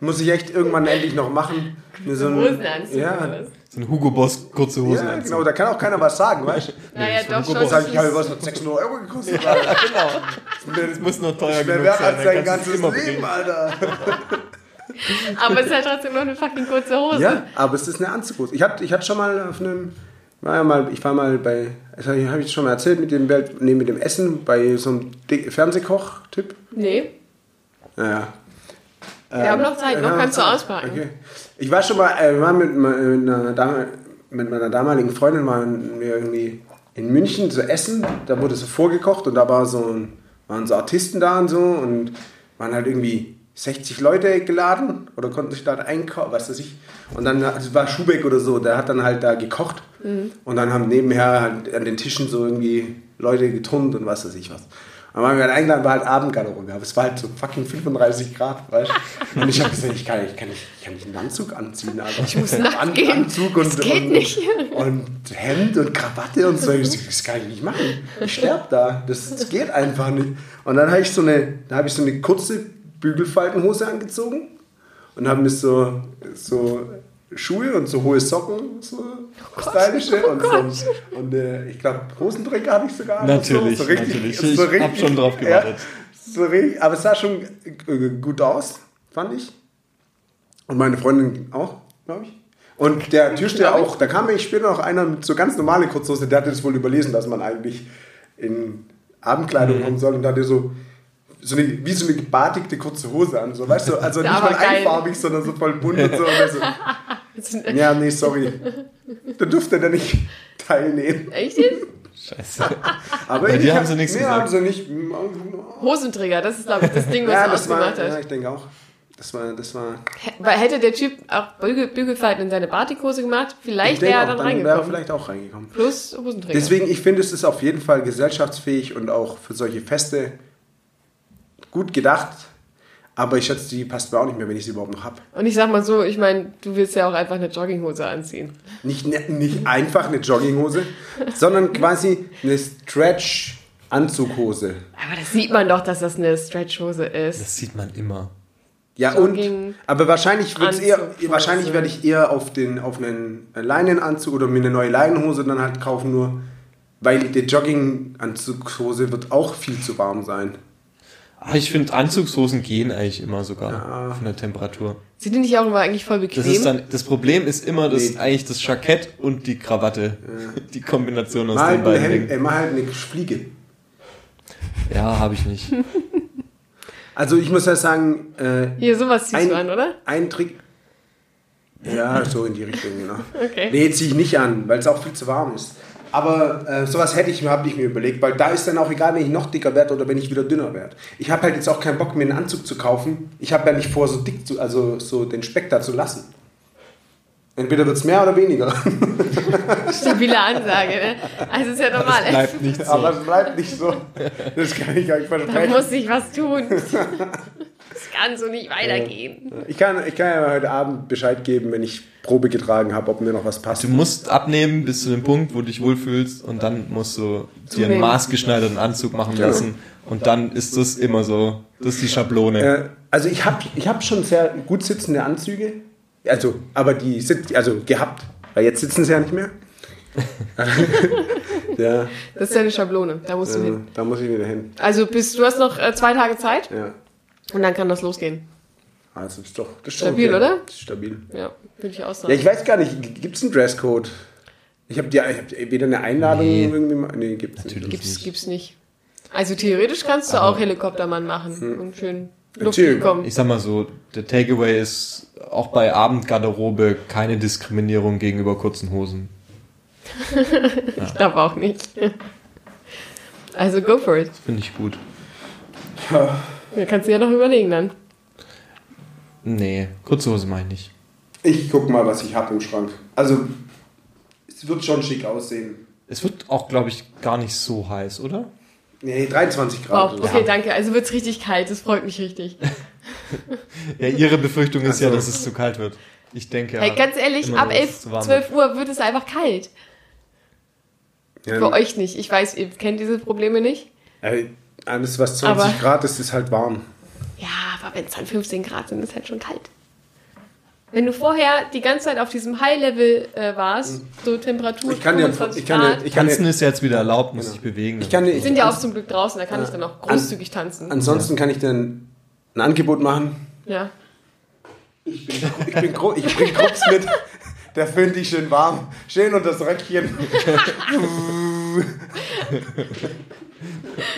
Muss ich echt irgendwann endlich noch machen. So einen- Hosenanzug Ja? So ein Hugo Boss kurze Hose. ja, genau. Da kann auch keiner was sagen, weißt du? Naja, doch schon. Dann sage ich, habe was hat 600 Euro gekostet. genau. Das muss noch teuer genug wert sein. als dein kannst du es ganzes Leben, bringen. Alter. Aber es ist halt trotzdem noch eine fucking kurze Hose. Ja, aber es ist eine Anzughose. Ich hatte, ich schon mal auf einem, war ja mal, ich war mal bei, das habe ich, schon mal erzählt mit dem Welt, nee, mit dem Essen bei so einem Fernsehkoch-Tipp. Nee, Naja. wir haben noch Zeit, noch kannst du auspacken. Okay. Ich war schon mal, äh, waren mit, mit, einer Dame, mit meiner damaligen Freundin waren wir irgendwie in München zu essen. Da wurde so vorgekocht und da war so ein, waren so Artisten da und so und waren halt irgendwie 60 Leute geladen oder konnten sich da einkaufen, was weiß ich. Und dann also war Schubeck oder so, der hat dann halt da gekocht und dann haben nebenher halt an den Tischen so irgendwie Leute geturnt und was weiß ich was. Und dann waren wir halt eingeladen, war halt Abendgarderobe, aber es war halt so fucking 35 Grad, weißt du? Und ich habe gesagt, ich kann, ich, kann nicht, ich kann nicht einen Anzug anziehen, Alter. Ich muss nackt gehen. Anzug und, Das geht und, nicht. und Hemd und Krawatte und so. Ich Das kann ich nicht machen. Ich sterbe da. Das, das geht einfach nicht. Und dann habe ich so eine, da habe ich so eine kurze Bügelfaltenhose angezogen und habe mir so, so Schuhe und so hohe Socken, so stylische und, so, und äh, ich glaube Hosenträger hatte ich sogar. Natürlich, so, so richtig, natürlich. So Ich hab richtig, schon drauf gewartet. Ja, so richtig, aber es sah schon äh, gut aus, fand ich. Und meine Freundin auch, glaube ich. Und der Türsteher ich. auch, da kam nämlich später noch einer mit so ganz normale Kurzhose, der hatte das wohl überlesen, dass man eigentlich in Abendkleidung kommen soll und da hatte so, so eine, wie so eine gebadigte kurze Hose an, so, weißt du, also nicht mal geil. einfarbig, sondern so voll bunt und so. Und so ja, nee, sorry. Da durfte er nicht teilnehmen. Echt jetzt? Scheiße. Aber Bei ich dir hab- haben sie nichts nee, gesagt. haben sie nicht. Hosenträger, das ist, glaube ich, das Ding, was Ja, er das war, ausgemacht ja, hat. ich denke auch. Das war, das war. Weil hätte der Typ auch Bügel, Bügelfalten in seine Batikhose gemacht, ich vielleicht wäre er dann dann wäre er reingekommen. vielleicht auch reingekommen. Plus Hosenträger. Deswegen, ich finde, es ist auf jeden Fall gesellschaftsfähig und auch für solche Feste gut gedacht. Aber ich schätze, die passt mir auch nicht mehr, wenn ich sie überhaupt noch habe. Und ich sag mal so, ich meine, du willst ja auch einfach eine Jogginghose anziehen. Nicht, ne- nicht einfach eine Jogginghose, sondern quasi eine Stretch-Anzughose. Aber das sieht man doch, dass das eine Stretchhose ist. Das sieht man immer. Ja, Jogging- und, aber wahrscheinlich wird's eher, wahrscheinlich werde ich eher auf, den, auf einen Leinenanzug oder mir eine neue Leinenhose dann halt kaufen, nur weil die Jogginganzugshose wird auch viel zu warm sein. Aber Ah, ich finde, Anzugshosen gehen eigentlich immer sogar von der Temperatur. Sind die nicht auch immer eigentlich voll bequem? Das, ist dann, das Problem ist immer das, Nee. eigentlich das Jackett und die Krawatte. Die Kombination aus Mal den beiden Hemd, Dingen. äh, mal halt eine Fliege. Ja, habe ich nicht. Also ich muss ja sagen, äh, Hier, sowas ziehst ein, du an, oder? ein Trick. Ja, so in die Richtung, genau. Okay. Nee, ziehe ich nicht an, weil es auch viel zu warm ist. Aber äh, sowas hätte ich mir, habe ich mir überlegt, weil da ist dann auch egal, wenn ich noch dicker werde oder wenn ich wieder dünner werde. Ich habe halt jetzt auch keinen Bock, mir einen Anzug zu kaufen. Ich habe ja nicht vor, so dick zu, also so den Speck da zu lassen. Entweder wird es mehr oder weniger. Stabile Ansage, ne? Also ist ja normal. Das bleibt nicht so. Aber es bleibt nicht so. Das kann ich euch Da versprechen. muss sich was tun. Das kann so nicht weitergehen. Ich kann, ich kann ja heute Abend Bescheid geben, wenn ich Probe getragen habe, ob mir noch was passt. Du musst abnehmen bis zu dem Punkt, wo du dich wohlfühlst und dann musst du dir einen maßgeschneiderten Anzug machen lassen und dann ist das immer so, das ist die Schablone. Äh, also ich habe ich hab schon sehr gut sitzende Anzüge. Also, aber die sind, also gehabt. Weil jetzt sitzen sie ja nicht mehr. ja, Das ist ja eine Schablone. Da musst du äh, hin. da muss ich wieder hin. Also bist, du hast noch äh, zwei Tage Zeit Ja. und dann kann das losgehen. Also ist doch das ist Stabil, okay. oder? Das ist stabil. Ja, würde ich auch Ja, sagen. ich weiß gar nicht, gibt es einen Dresscode? Ich habe hab weder eine Einladung Nee. irgendwie mal. Nee, gibt's nicht. Natürlich Gibt's, nicht. gibt's nicht. Also theoretisch kannst du auch Helikoptermann machen Hm. und schön. Luft bekommen. Ich sag mal so, der Takeaway ist auch bei Abendgarderobe keine Diskriminierung gegenüber kurzen Hosen. Ich glaube auch nicht. Also go for it. Finde ich gut. Da kannst du ja noch überlegen dann. Nee, kurze Hose meine ich nicht. Ich guck mal, was ich habe im Schrank. Also, es wird schon schick aussehen. Es wird auch, glaube ich, gar nicht so heiß, oder? Nee, 23 Grad. Wow, okay, danke. Also wird's richtig kalt. Das freut mich richtig. Ja, ihre Befürchtung ist ja, Also- dass es zu kalt wird. Ich denke ja. Hey, ganz ehrlich, ab nur, dass 11, es zu warm 12 Uhr wird es einfach kalt. Ja, Für euch nicht. Ich weiß, ihr kennt diese Probleme nicht. Ey, alles, was 20 Aber- Grad ist, ist halt warm. Ja, aber wenn es dann 15 Grad sind, ist halt schon kalt. Wenn du vorher die ganze Zeit auf diesem High-Level äh, warst, so Temperatur Ich kann dir, 25 ich kann dir, Grad, ich kann Tanzen dir, ist ja jetzt wieder erlaubt, muss sich bewegen. ich kann dir, ich, sind ja auch zum Glück draußen, da kann ich dann auch großzügig tanzen. ansonsten kann ich dir ein, Angebot machen. Ja. Ich bin, ich bin, ich bring Krups mit. Der föhnt dich schön warm. Schön unter das Röckchen.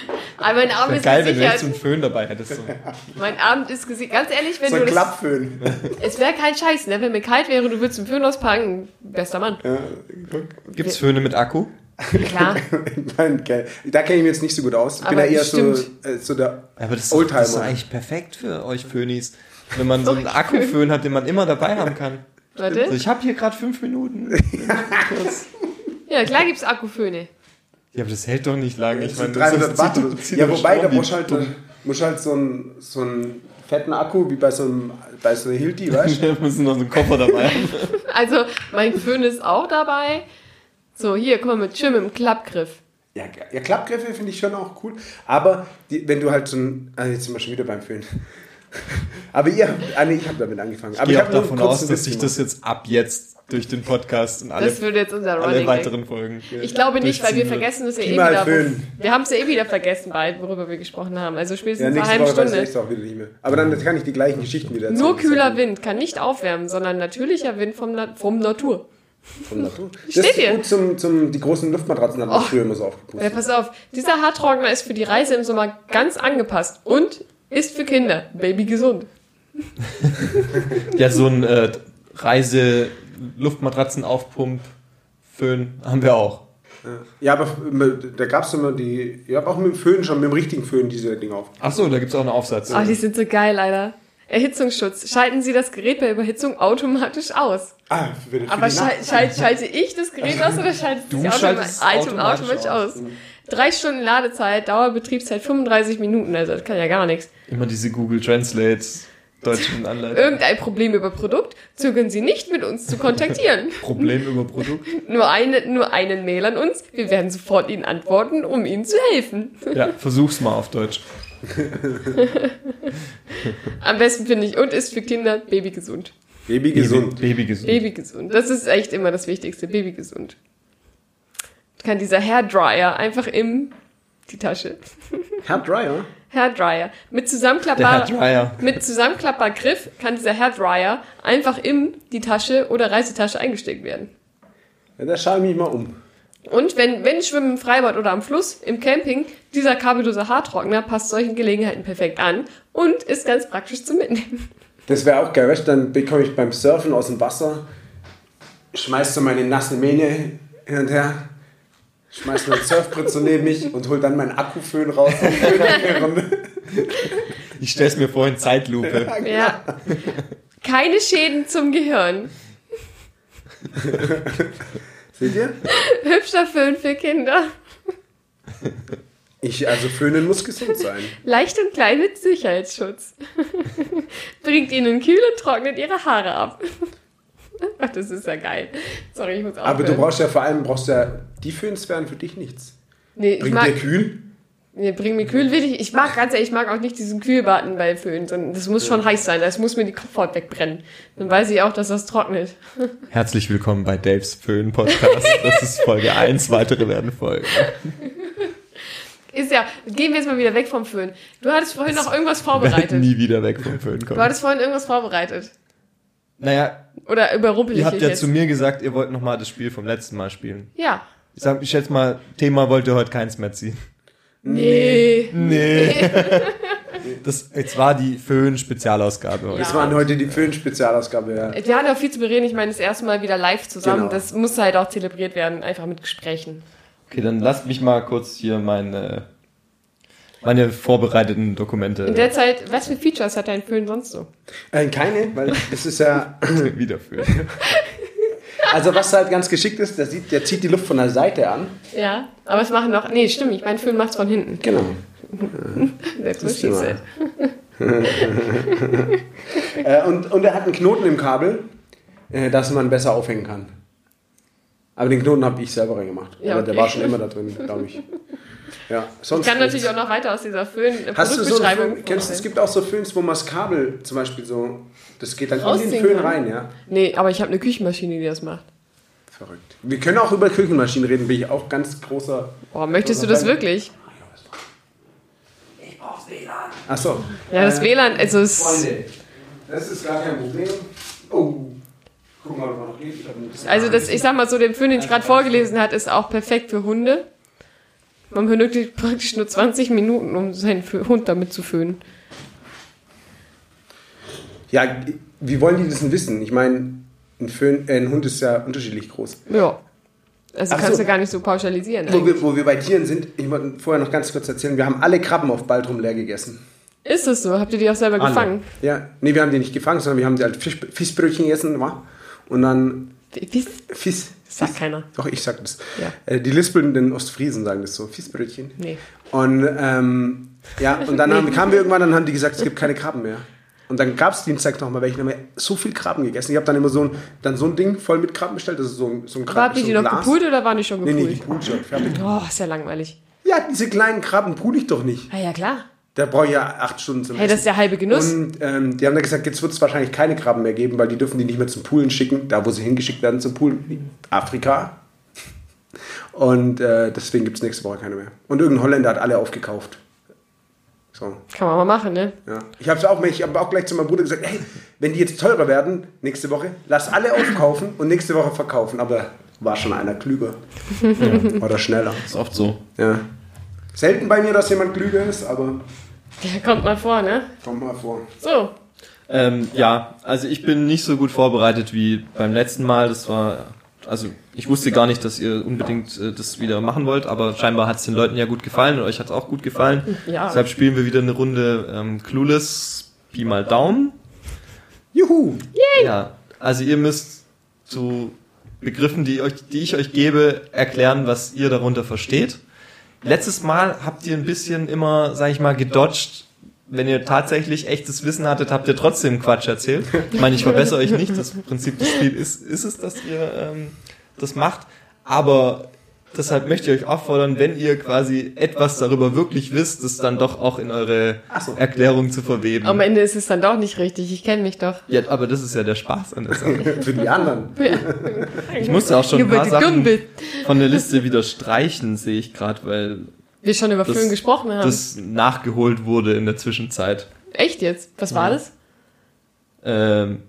Aber mein Abend Wäre ist geil, wenn du jetzt so gesichert. einen Föhn dabei hättest. So. Mein Abend ist gesichert. Ganz ehrlich, wenn So du ein das, Klappföhn. es wäre kein Scheiß, ne? Wenn mir kalt wäre und du würdest einen Föhn auspacken, bester Mann. Gibt's Föhne mit Akku? Klar. Nein, geil. Da kenne ich mich jetzt nicht so gut aus. Ich bin Aber ja eher so, äh, so der Ja, aber das ist, doch, das ist Oldtimer. eigentlich perfekt für euch Föhnis. Wenn man so einen Akkuföhn hat, den man immer dabei haben kann. Also Warte. ich habe hier gerade fünf Minuten. Ja, klar gibt's Akkuföhne. Ja, aber das hält doch nicht lange. Ich meine, 300 das Watt. zieht- oder- zieht Ja, wobei, da musst du halt, dumm. musst halt so einen, so einen fetten Akku, wie bei so einem, bei so einer Hilti, weißt du? Wir müssen noch so einen Koffer dabei haben. Also, mein Föhn ist auch dabei. So, hier, mal, mit schön mit dem Klappgriff. Ja, ja Klappgriffe finde ich schon auch cool. Aber die, wenn du halt so ein. Ah, jetzt sind wir schon wieder beim Föhn. Aber ihr, ah, nee, ich habe damit angefangen. Aber Ich gehe hab auch davon aus, dass sich das jetzt ab jetzt durch den Podcast und alle, Das wird jetzt unser alle weiteren Folgen. Ich glaube nicht, weil wir vergessen es ja eh wieder. Wir haben es ja eh wieder vergessen bald, worüber wir gesprochen haben. Also Ja, spätestens eine nächste halbe Woche weiß ich Stunde. auch wieder nicht mehr. Aber dann kann ich die gleichen Geschichten wieder erzählen. Nur ja kühler. Wind kann nicht aufwärmen, sondern natürlicher Wind vom, Na vom Natur. Von Natur. Das Steht ist hier. gut zum, zum, die großen Luftmatratzen haben wir Oh. früher immer so Ja, aufgepustet. pass auf, dieser Haartrockner ist für die Reise im Sommer ganz angepasst und ist für Kinder. Baby gesund. Ja, so ein äh, Reise-Luftmatratzen-Aufpump-Föhn haben wir auch. Ja, aber da gab es immer die. Ich habe auch mit dem Föhn schon, mit dem richtigen Föhn diese Dinge auf. Ach so, da gibt's auch einen Aufsatz. Oh, die sind so geil, leider. Erhitzungsschutz. Schalten Sie das Gerät bei Überhitzung automatisch aus. Ah, für, für Aber schal schalte ich das Gerät aus oder schaltet Du es automatisch, automatisch automatisch aus? Drei Stunden Ladezeit, Dauerbetriebszeit 35 Minuten, also das kann ja gar nichts. Immer diese Google Translates, deutschen Anleitungen. Irgendein Problem über Produkt, zögern Sie nicht mit uns zu kontaktieren. Problem über Produkt. nur, eine, nur einen Mail an uns, wir werden sofort Ihnen antworten, um Ihnen zu helfen. Ja, versuch's mal auf Deutsch. Am besten finde ich, und ist für Kinder babygesund. Baby gesund. Baby gesund. Babygesund, das ist echt immer das Wichtigste, babygesund. Kann dieser Hairdryer einfach in die Tasche. Hair Dryer. Hairdryer. Mit Der zusammenklappbarer, Herr Dryer. mit zusammenklappbarer Griff kann dieser Hairdryer einfach in die Tasche oder Reisetasche eingesteckt werden. Ja, da schaue ich mich mal um. Und wenn, wenn Schwimmen im Freibad oder am Fluss, im Camping, dieser kabellose Haartrockner passt solchen Gelegenheiten perfekt an und ist ganz praktisch zum Mitnehmen. Das wäre auch geil, weißt dann bekomme ich beim Surfen aus dem Wasser, schmeiß so meine nasse Mähne hin und her, schmeiß mein Surfbrett so neben mich und hol dann meinen Akkuföhn raus. Ich stell's mir vor in Zeitlupe. Ja. Keine Schäden zum Gehirn. Seht ihr? Hübscher Föhn für Kinder. Ich, also Föhnen muss gesund sein. Leicht und klein mit Sicherheitsschutz. Bringt ihnen kühl und trocknet ihre Haare ab. Ach, das ist ja geil. Sorry, ich muss aufhören. Aber du brauchst ja vor allem, brauchst ja, die Föhns wären für dich nichts. nee, ich Bringt mag, dir kühl? nee, bring mir kühl will ich. Ich mag ganz ehrlich, ich mag auch nicht diesen Kühlbaten bei Föhn. sondern Das muss schon heiß sein. Das muss mir die Kopfhaut wegbrennen. Dann weiß ich auch, dass das trocknet. Herzlich willkommen bei Daves Föhn Podcast. Das ist Folge 1, weitere werden folgen. Ist ja, gehen wir jetzt mal wieder weg vom Föhn. Du hattest vorhin noch irgendwas vorbereitet. nie wieder weg vom Föhn Du kommen. hattest vorhin irgendwas vorbereitet. Naja, Oder überrumpel ich ihr habt ja jetzt? zu mir gesagt, ihr wollt nochmal das Spiel vom letzten Mal spielen. Ja. Ich, sag, ich schätze mal, Thema wollt ihr heute keins mehr ziehen. Nee. Nee. das, jetzt war die Föhn-Spezialausgabe. heute. Das waren heute die Föhn-Spezialausgabe, ja. Wir haben ja viel zu bereden. Ich meine, das erste Mal wieder live zusammen. Genau. Das muss halt auch zelebriert werden, einfach mit Gesprächen. Okay, dann lasst mich mal kurz hier meine, meine vorbereiteten Dokumente In der Zeit, was für Features hat dein Föhn sonst so? Äh, keine, weil es ist ja, wiederführen. also was halt ganz geschickt ist, der, sieht, der zieht die Luft von der Seite an. Ja, aber es machen noch. Nee, stimmt nicht. Mein Föhn macht's von hinten. Genau. That's what ist she said. Äh, und, und er hat einen Knoten im Kabel, äh, dass man besser aufhängen kann. Aber den Knoten habe ich selber reingemacht. Ja, Aber der okay. war schon immer da drin, glaube ich. Ja, sonst Ich kann natürlich auch noch weiter aus dieser Hast du so Föhn, kennst, es gibt auch so Föhns, wo man das Kabel zum Beispiel so, das geht dann in den Rausziehen Föhn kann. rein, ja. Nee, aber ich habe eine Küchenmaschine, die das macht. Verrückt. Wir können auch über Küchenmaschinen reden, bin ich auch ganz großer. Boah, möchtest du das wirklich? Ach so. Ja, das WLAN, also es. Freunde, das ist gar kein Problem. Oh. Guck mal, ob man noch geht. Ich Also das, ich sag mal so, den Föhn, den ich gerade vorgelesen hat, ist auch perfekt für Hunde. Man benötigt praktisch nur 20 Minuten, um seinen Hund damit zu föhnen. Ja, wie wollen die das denn wissen? Ich meine, ein, Föhn, äh, ein Hund ist ja unterschiedlich groß. Ja. Also Ach kannst so. du gar nicht so pauschalisieren. Wo wir, wo wir bei Tieren sind, ich wollte vorher noch ganz kurz erzählen, wir haben alle Krabben auf Baltrum leer gegessen. Ist es so? Habt ihr die auch selber Alle. gefangen? Ja, nee, wir haben die nicht gefangen, sondern wir haben die als Fisch, Fischbrötchen gegessen, wa? Und dann Wie? Fisch. Das sagt keiner. Doch, ich sag das. Ja. Äh, die lispelnden Ostfriesen sagen das so, Fischbrötchen. Nee. Und ähm, ja, und dann haben, kamen wir irgendwann, dann haben die gesagt, es gibt keine Krabben mehr. Und dann gab es Dienstag nochmal welche, dann haben wir so viel Krabben gegessen. Ich habe dann immer so ein, dann so ein Ding voll mit Krabben bestellt, das ist so ein, so ein Krabben. habt ihr so die ein noch gepult oder waren die schon Nee, gepult? nee, gepult schon. Oh, ist ja langweilig. Ja, diese kleinen Krabben pool ich doch nicht. Ah ja, klar. Da brauche ich ja acht Stunden zum Hey, das ist der halbe Genuss. Und ähm, die haben dann gesagt, jetzt wird es wahrscheinlich keine Krabben mehr geben, weil die dürfen die nicht mehr zum Poolen schicken, da wo sie hingeschickt werden zum Poolen. Afrika. Und äh, deswegen gibt es nächste Woche keine mehr. Und irgendein Holländer hat alle aufgekauft. So, Kann man mal machen, ne? ja. Ich habe auch, ich hab auch gleich zu meinem Bruder gesagt, hey, wenn die jetzt teurer werden, nächste Woche, lass alle aufkaufen und nächste Woche verkaufen. Aber war schon einer klüger. Oder schneller. Ist oft so. Ja. Selten bei mir, dass jemand klüger ist, aber Ja, kommt mal vor, ne? kommt mal vor. So. Ähm, ja, also ich bin nicht so gut vorbereitet wie beim letzten Mal. Das war, also ich wusste gar nicht, dass ihr unbedingt äh, das wieder machen wollt, aber scheinbar hat es den Leuten ja gut gefallen und euch hat es auch gut gefallen. Ja. Deshalb spielen wir wieder eine Runde ähm, Clueless Pi mal Daumen. Juhu! Ja, also ihr müsst zu Begriffen, die, euch, die ich euch gebe, erklären, was ihr darunter versteht. Letztes Mal habt ihr ein bisschen immer, sag ich mal, gedodged. Wenn ihr tatsächlich echtes Wissen hattet, habt ihr trotzdem Quatsch erzählt. Ich meine, ich verbessere euch nicht. Das Prinzip des Spiels ist, ist es, dass ihr ähm, das macht. Aber deshalb möchte ich euch auffordern, wenn ihr quasi etwas darüber wirklich wisst, es dann doch auch in eure so. Erklärung zu verweben. Am Ende ist es dann doch nicht richtig. Ich kenne mich doch. Ja, aber das ist ja der Spaß an der Sache. Für die anderen. Ich musste auch schon ein paar Sachen von der Liste wieder streichen, sehe ich gerade, weil Wir schon über Das- Föhn gesprochen haben. das nachgeholt wurde in der Zwischenzeit. Echt jetzt? Was war das? Ähm,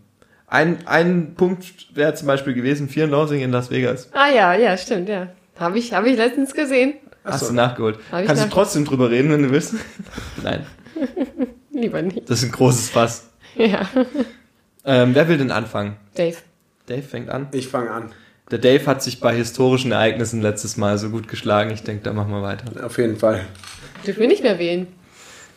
ein, ein Punkt wäre zum Beispiel gewesen, Fear and Loathing in Las Vegas. Ah ja, ja, stimmt, ja. Habe ich, hab ich letztens gesehen. Hast so. du nachgeholt. Kannst du nachgeholt. trotzdem drüber reden, wenn du willst? Nein, Lieber nicht. das ist ein großes Fass. Ja. Ähm, wer will denn anfangen? Dave. Dave fängt an. Ich fange an. Der Dave hat sich bei historischen Ereignissen letztes Mal so gut geschlagen. Ich denke, da machen wir weiter. Auf jeden Fall. Dürfen wir nicht mehr wählen.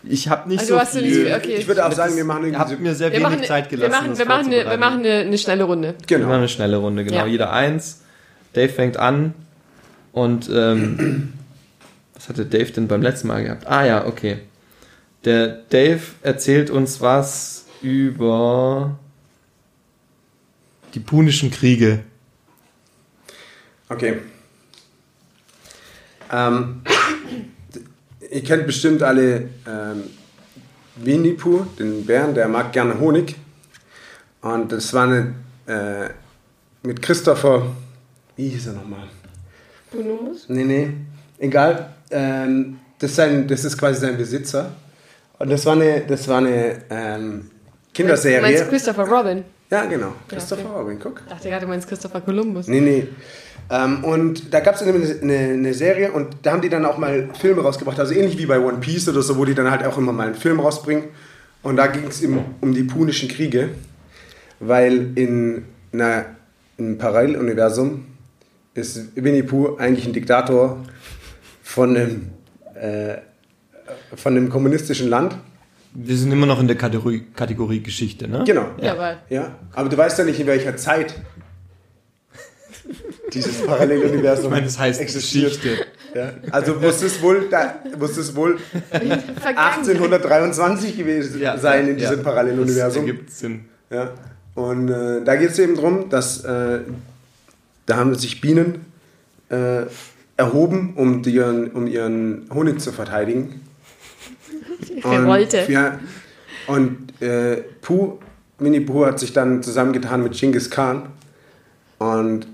Ich habe nicht Also so hast du viel. nicht- okay. Ich würde auch sagen, wir machen Ihr habt irgendwie. mir sehr Wir wenig machen, Zeit wir gelassen. machen, das wir machen, eine, wir machen eine, eine schnelle Runde. Wir machen Genau. eine schnelle Runde, genau. Ja. Jeder eins. Dave fängt an. Und ähm, was hatte Dave denn beim letzten Mal gehabt? Ah ja, okay. Der Dave erzählt uns was über die punischen Kriege. Okay. Ähm, ihr kennt bestimmt alle ähm, Winnie Pooh, den Bären, der mag gerne Honig. Und das war eine äh, mit Christopher. Wie hieß er nochmal? Bonomus? Nee, nee, egal. Ähm, das, ist sein, das ist quasi sein Besitzer. Und das war eine, das war eine ähm, Meinst du Kinderserie. Christopher Robin? Ja, genau. Christopher Robin, guck. Ich dachte gerade, du meinst Christopher Columbus. Nee, nee. Ähm, und da gab es eine, eine, eine Serie und da haben die dann auch mal Filme rausgebracht, also ähnlich wie bei One Piece oder so, wo die dann halt auch immer mal einen Film rausbringen. Und da ging es eben um die Punischen Kriege, weil in einer, im Paralleluniversum ist Winnie Pooh eigentlich ein Diktator von einem, äh, von einem kommunistischen Land. Wir sind immer noch in der Kategorie, Kategorie Geschichte, ne? Genau. Ja, aber Ja, aber du weißt ja nicht, in welcher Zeit dieses Paralleluniversum Ich meine, das heißt existiert. Geschichte. Ja, also muss es wohl, da, muss es wohl 1823 gewesen Ja, sein in ja, diesem Paralleluniversum. Das ergibt Sinn. Ja. Und äh, da geht es eben darum, dass äh, da haben sich Bienen äh, erhoben, um, die, um ihren Honig zu verteidigen. Revolte. Und, ja, und äh, Puh, Winnie Pooh hat sich dann zusammengetan mit Genghis Khan und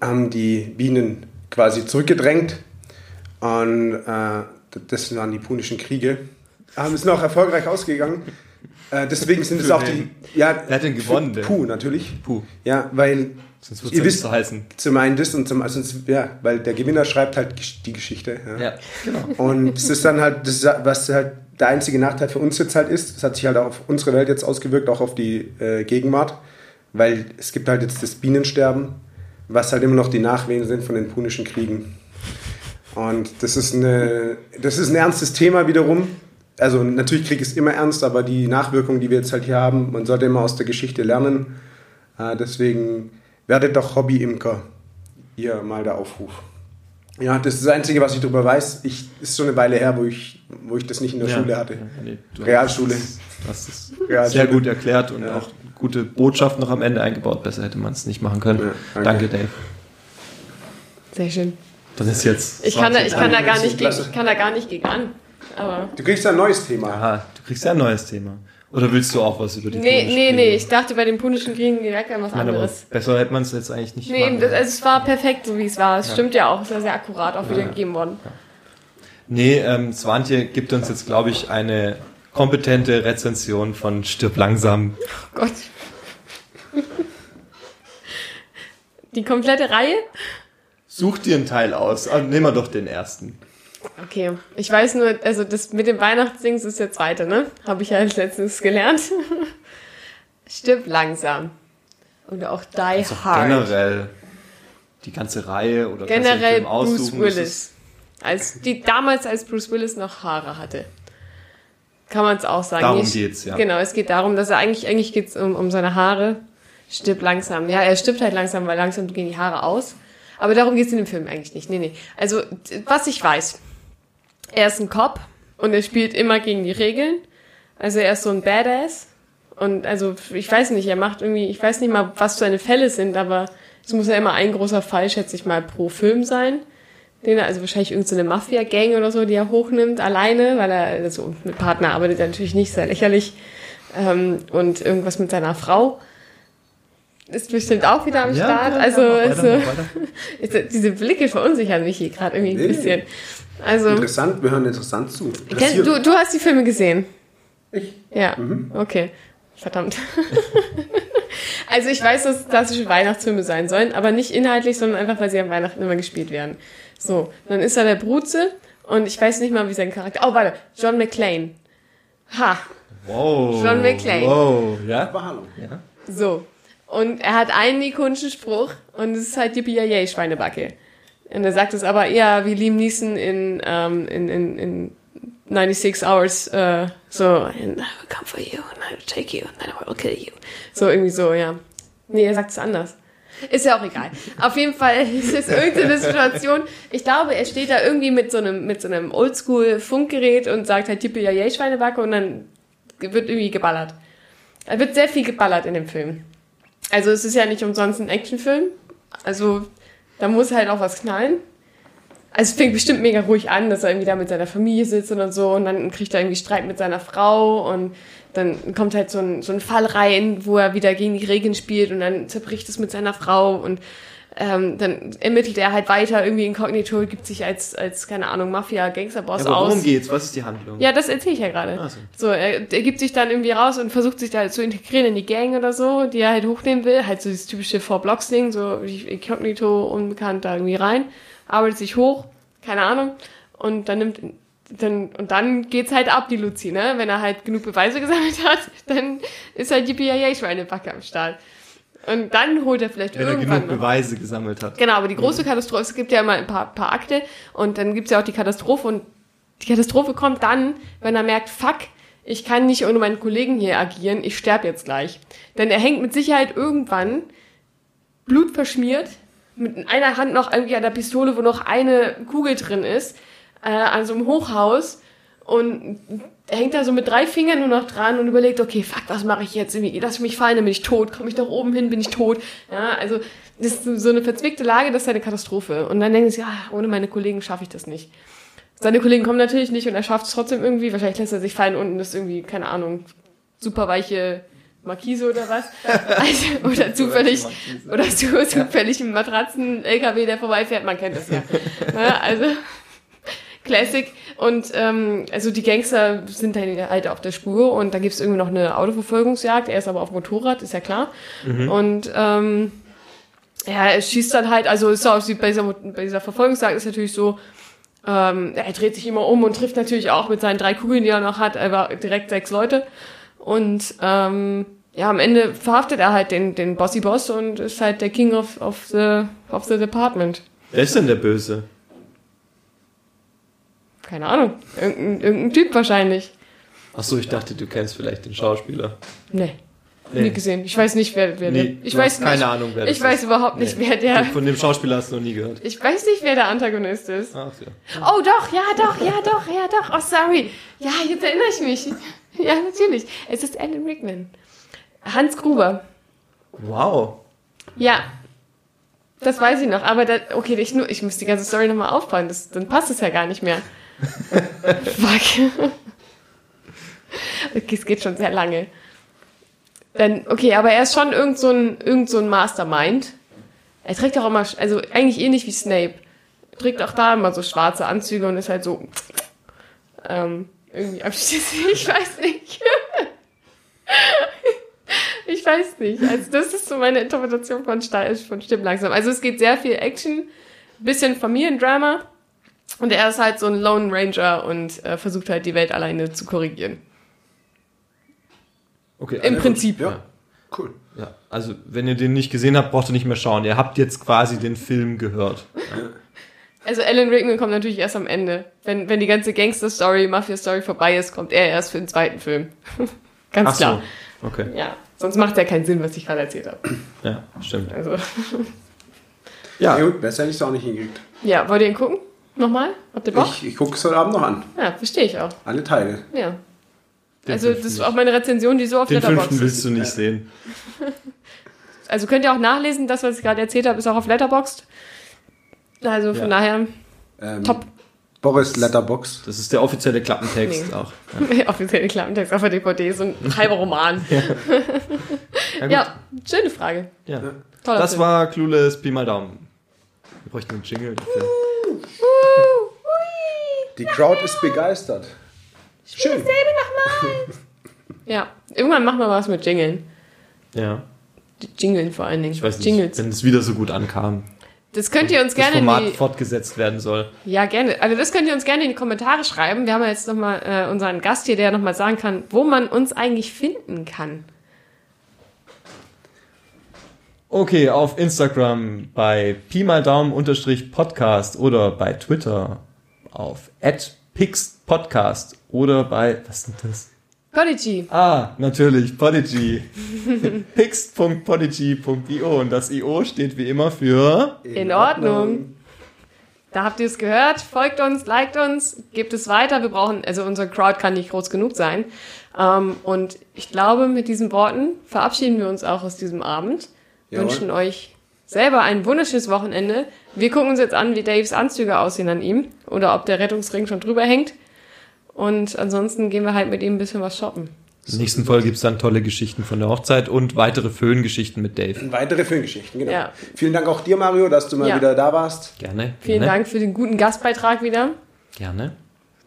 haben die Bienen quasi zurückgedrängt. Und äh, das waren die Punischen Kriege. Ähm, ist noch erfolgreich ausgegangen. Äh, deswegen sind es auch die. Ja, Wer hat denn gewonnen? Puh, natürlich. Puh. Ja, weil. Sonst wird es so heißen. Zum einen das und zum also, ja, weil der Gewinner schreibt halt die Geschichte. Ja. Ja, genau. Und es ist dann halt, das, was halt der einzige Nachteil für uns jetzt halt ist, das hat sich halt auch auf unsere Welt jetzt ausgewirkt, auch auf die äh, Gegenwart, weil es gibt halt jetzt das Bienensterben, was halt immer noch die Nachwehen sind von den punischen Kriegen. Und das ist, eine, das ist ein ernstes Thema wiederum. Also natürlich Krieg ist immer ernst, aber die Nachwirkungen, die wir jetzt halt hier haben, man sollte immer aus der Geschichte lernen. Äh, deswegen werdet doch Hobby-Imker. Hier mal der Aufruf. Ja, das ist das Einzige, was ich darüber weiß. Ich, ist schon eine Weile her, wo ich, wo ich das nicht in der Ja. Schule hatte. Nee, du Realschule. hast- Du hast es Realschule. sehr gut erklärt und Ja. auch gute Botschaft noch am Ende eingebaut. Besser hätte man es nicht machen können. Ja, danke. danke. Dave. Sehr schön. Das ist jetzt. Ich kann, da, ich kann da gar nicht gegen, ich kann da gar nicht gegen an. Aber. Du kriegst ein neues Thema. Aha, du kriegst ja ein neues Thema. Oder willst du auch was über die Nee, Punischen nee, Kriege? nee. Ich dachte bei den punischen Kriegen direkt an was Nein, aber anderes. besser hätte man es jetzt eigentlich nicht Nee, das, also es war perfekt, so wie es war. Es stimmt ja auch. Es war sehr akkurat auch wiedergegeben worden. Nee, ähm, Swantje gibt uns jetzt, glaube ich, eine kompetente Rezension von Stirb langsam. Oh Gott. Die komplette Reihe? Such dir einen Teil aus. Ah, nehmen wir doch den ersten. Okay, ich weiß nur, also das mit dem Weihnachtsdings ist der zweite, ne? Habe ich ja als letztes gelernt. Stirb langsam. Oder auch Die Also Hard. generell die ganze Reihe oder Generell Film Bruce aussuchen, das Willis. Als die, damals, als Bruce Willis noch Haare hatte. Kann man es auch sagen. Darum Ich- geht's, ja. Genau, es geht darum, dass er eigentlich, eigentlich geht es um, um seine Haare. Stirbt langsam. Ja, er stirbt halt langsam, weil langsam gehen die Haare aus. Aber darum geht es in dem Film eigentlich nicht. Nee, nee. Also, was ich weiß. Er ist ein Cop und er spielt immer gegen die Regeln. Also er ist so ein Badass. Und also, ich weiß nicht, er macht irgendwie, ich weiß nicht mal, was seine Fälle sind, aber es muss ja immer ein großer Fall, schätze ich mal, pro Film sein. Den er, also wahrscheinlich irgendeine so Mafia-Gang oder so, die er hochnimmt, alleine, weil er, also mit Partner arbeitet er natürlich nicht, sehr lächerlich. Ähm, und irgendwas mit seiner Frau. Ist bestimmt auch wieder am Ja, Start. ja, also, ja, weiter, also weiter. Jetzt, diese Blicke verunsichern mich hier gerade irgendwie ein Nee. bisschen. Also, Interessant, wir hören interessant zu. kenn, du, du hast die Filme gesehen? Ich? Ja, okay. Verdammt. also ich weiß, dass es klassische Weihnachtsfilme sein sollen, aber nicht inhaltlich, sondern einfach, weil sie an Weihnachten immer gespielt werden. So, dann ist da der Bruze und ich weiß nicht mal, wie sein Charakter... Oh, warte, John McClane. Ha, Wow. John McClane. Wow, ja? Aber hallo. ja. so. Und er hat einen ikonischen Spruch und es ist halt Yippie Schweinebacke. Und er sagt es aber eher wie Liam Neeson in, ähm, in, in, in 96 Hours, äh, so, and I will come for you, and I will take you, and then I will kill you. So, irgendwie so, ja. Nee, er sagt es anders. Ist ja auch egal. Auf jeden Fall ist es irgendeine Situation. Ich glaube, er steht da irgendwie mit so einem, mit so einem Oldschool-Funkgerät und sagt halt Yippie Yay, Schweinebacke und dann wird irgendwie geballert. Da wird sehr viel geballert in dem Film. Also es ist ja nicht umsonst ein Actionfilm. Also da muss halt auch was knallen. Also es fängt bestimmt mega ruhig an, dass er irgendwie da mit seiner Familie sitzt und so und dann kriegt er irgendwie Streit mit seiner Frau und dann kommt halt so ein, so ein Fall rein, wo er wieder gegen die Regeln spielt und dann zerbricht es mit seiner Frau und ähm, dann ermittelt er halt weiter irgendwie inkognito, gibt sich als, als keine Ahnung, Mafia-Gangsterboss Aber aus. worum geht's? Was ist die Handlung? Ja, das erzähle ich ja gerade. Ach so. So, er, er gibt sich dann irgendwie raus und versucht sich da zu integrieren in die Gang oder so, die er halt hochnehmen will. Halt so dieses typische Four-Blocks-Ding, so inkognito, unbekannt da irgendwie rein, arbeitet sich hoch, keine Ahnung. Und dann nimmt, dann, und dann geht's halt ab, die Luzi, ne? Wenn er halt genug Beweise gesammelt hat, dann ist halt die BIA-Schweinebacke am Start. Und dann holt er vielleicht Wenn er irgendwann genug mal- Beweise gesammelt hat. Genau, aber die große Katastrophe, es gibt ja immer ein paar, paar Akte und dann gibt's ja auch die Katastrophe und die Katastrophe kommt dann, wenn er merkt, fuck, ich kann nicht ohne meinen Kollegen hier agieren, ich sterbe jetzt gleich. Denn er hängt mit Sicherheit irgendwann blutverschmiert, mit einer Hand noch irgendwie an der Pistole, wo noch eine Kugel drin ist, äh, an so einem Hochhaus und er hängt da so mit drei Fingern nur noch dran und überlegt, okay, fuck, was mache ich jetzt? Irgendwie, lass ich mich fallen, dann bin ich tot. Komme ich nach oben hin, bin ich tot. Ja, also das ist so eine verzwickte Lage, das ist eine Katastrophe. Und dann denken sie, ja, ohne meine Kollegen schaffe ich das nicht. Seine Kollegen kommen natürlich nicht und er schafft es trotzdem irgendwie. Wahrscheinlich lässt er sich fallen unten ist irgendwie, keine Ahnung, super weiche Markise oder was. Also, oder zufällig, oder zu, zufällig ein Matratzen-LKW, der vorbeifährt. Man kennt das ja. ja also, Classic. Und ähm, also die Gangster sind dann halt auf der Spur und da gibt's irgendwie noch eine Autoverfolgungsjagd. Er ist aber auf Motorrad, ist ja klar. Und ähm, ja, er schießt dann halt, also ist auch bei dieser, bei dieser Verfolgungsjagd ist natürlich so, ähm, er dreht sich immer um und trifft natürlich auch mit seinen drei Kugeln, die er noch hat, einfach direkt sechs Leute. Und ähm, ja, am Ende verhaftet er halt den, den Bossy Boss und ist halt der King of, of, the, of the Department. Wer ist denn der Böse? Keine Ahnung. Irgendein, irgendein Typ wahrscheinlich. Ach so, ich dachte, du kennst vielleicht den Schauspieler. Nee. Nee. Nie gesehen. Ich weiß nicht, wer, wer Nee, der. Ich weiß hast keine nicht. Ahnung, wer das Ich weiß ist. überhaupt nicht, Nee. wer der. Von dem Schauspieler hast du noch nie gehört. Ich weiß nicht, wer der Antagonist ist. Ach ja. Oh, doch, ja, doch, ja, doch, ja, doch. Oh, sorry. Ja, jetzt erinnere ich mich. Ja, natürlich. Es ist Alan Rickman. Hans Gruber. Wow. Ja. Das weiß ich noch. Aber da, okay, ich, nur, ich muss die ganze Story nochmal aufbauen. Das, dann passt es ja gar nicht mehr. Fuck. Okay, es geht schon sehr lange. Dann, okay, aber er ist schon irgend so ein, irgend so ein Mastermind. Er trägt auch immer, also eigentlich ähnlich wie Snape. Er trägt auch da immer so schwarze Anzüge und ist halt so, ähm, irgendwie abschließend, ich weiß nicht. ich weiß nicht. Also das ist so meine Interpretation von, Sta- von Stimmt langsam. Also es geht sehr viel Action, bisschen Familiendrama und er ist halt so ein Lone Ranger und äh, versucht halt die Welt alleine zu korrigieren. Okay. Im also- Prinzip. Ja, cool. Ja, also wenn ihr den nicht gesehen habt, braucht ihr nicht mehr schauen. Ihr habt jetzt quasi den Film gehört. Also Alan Rickman kommt natürlich erst am Ende. Wenn, wenn die ganze Gangster-Story, Mafia-Story vorbei ist, kommt er erst für den zweiten Film. Ganz Ach klar. so. Okay. Ja, sonst macht ja keinen Sinn, was ich gerade erzählt habe. Ja, stimmt. Also, Ja, Ja, gut, besser hätte ich es auch nicht hingekriegt. ja, wollt ihr ihn gucken? Nochmal? Habt ihr Bock? Ich, ich gucke es heute Abend noch an. Ja, verstehe ich auch. Alle Teile. Ja. Den also, das ist nicht. auch meine Rezension, die so auf den Letterboxd fünften ist. willst du nicht sehen. Also könnt ihr auch nachlesen, das, was ich gerade erzählt habe, ist auch auf Letterboxd. Also von Ja. daher, Ähm, Top. Boris Letterbox. Das ist der offizielle Klappentext Nee. auch. offiziell Klappentext auf der DVD, so ein halber Roman. Ja. Ja, schöne Frage. Ja. Toller Das Film. war Clueless Pi mal Daumen. Wir bräuchten einen Jingle dafür. Die Crowd ist begeistert. Schön. Ja, irgendwann machen wir was mit Jingeln. Ja. Die Jingeln vor allen Dingen. Ich weiß nicht, Jingles. wenn es wieder so gut ankam. Das könnt ihr uns Das gerne Format in die, fortgesetzt werden soll. Ja, gerne. Also das könnt ihr uns gerne in die Kommentare schreiben. Wir haben ja jetzt nochmal äh, unseren Gast hier, der nochmal sagen kann, wo man uns eigentlich finden kann. Okay, auf Instagram bei Pi mal Daumen unterstrich Podcast oder bei Twitter auf @pixpodcast oder bei was ist denn das? Podigy. Ah, natürlich, Podigy. pix.podigy.io und das IO steht wie immer für In Ordnung. Da habt ihr es gehört. Folgt uns, liked uns, gebt es weiter. Wir brauchen, also unsere Crowd kann nicht groß genug sein. Ähm, und ich glaube, mit diesen Worten verabschieden wir uns auch aus diesem Abend. Jawohl. Wünschen euch selber ein wunderschönes Wochenende. Wir gucken uns jetzt an, wie Daves Anzüge aussehen an ihm oder ob der Rettungsring schon drüber hängt. Und ansonsten gehen wir halt mit ihm ein bisschen was shoppen. In der nächsten Folge gibt's dann tolle Geschichten von der Hochzeit und weitere Föhngeschichten mit Dave. Weitere Filmgeschichten, genau. Ja. Vielen Dank auch dir, Mario, dass du mal Ja. wieder da warst. Gerne. Vielen gerne, Dank für den guten Gastbeitrag wieder. Gerne.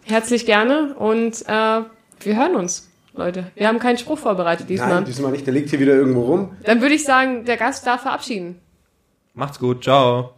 Herzlich gerne und äh, wir hören uns, Leute. Wir haben keinen Spruch vorbereitet diesmal. Nein, diesmal nicht. Der liegt hier wieder irgendwo rum. Dann würde ich sagen, der Gast darf verabschieden. Macht's gut. Ciao.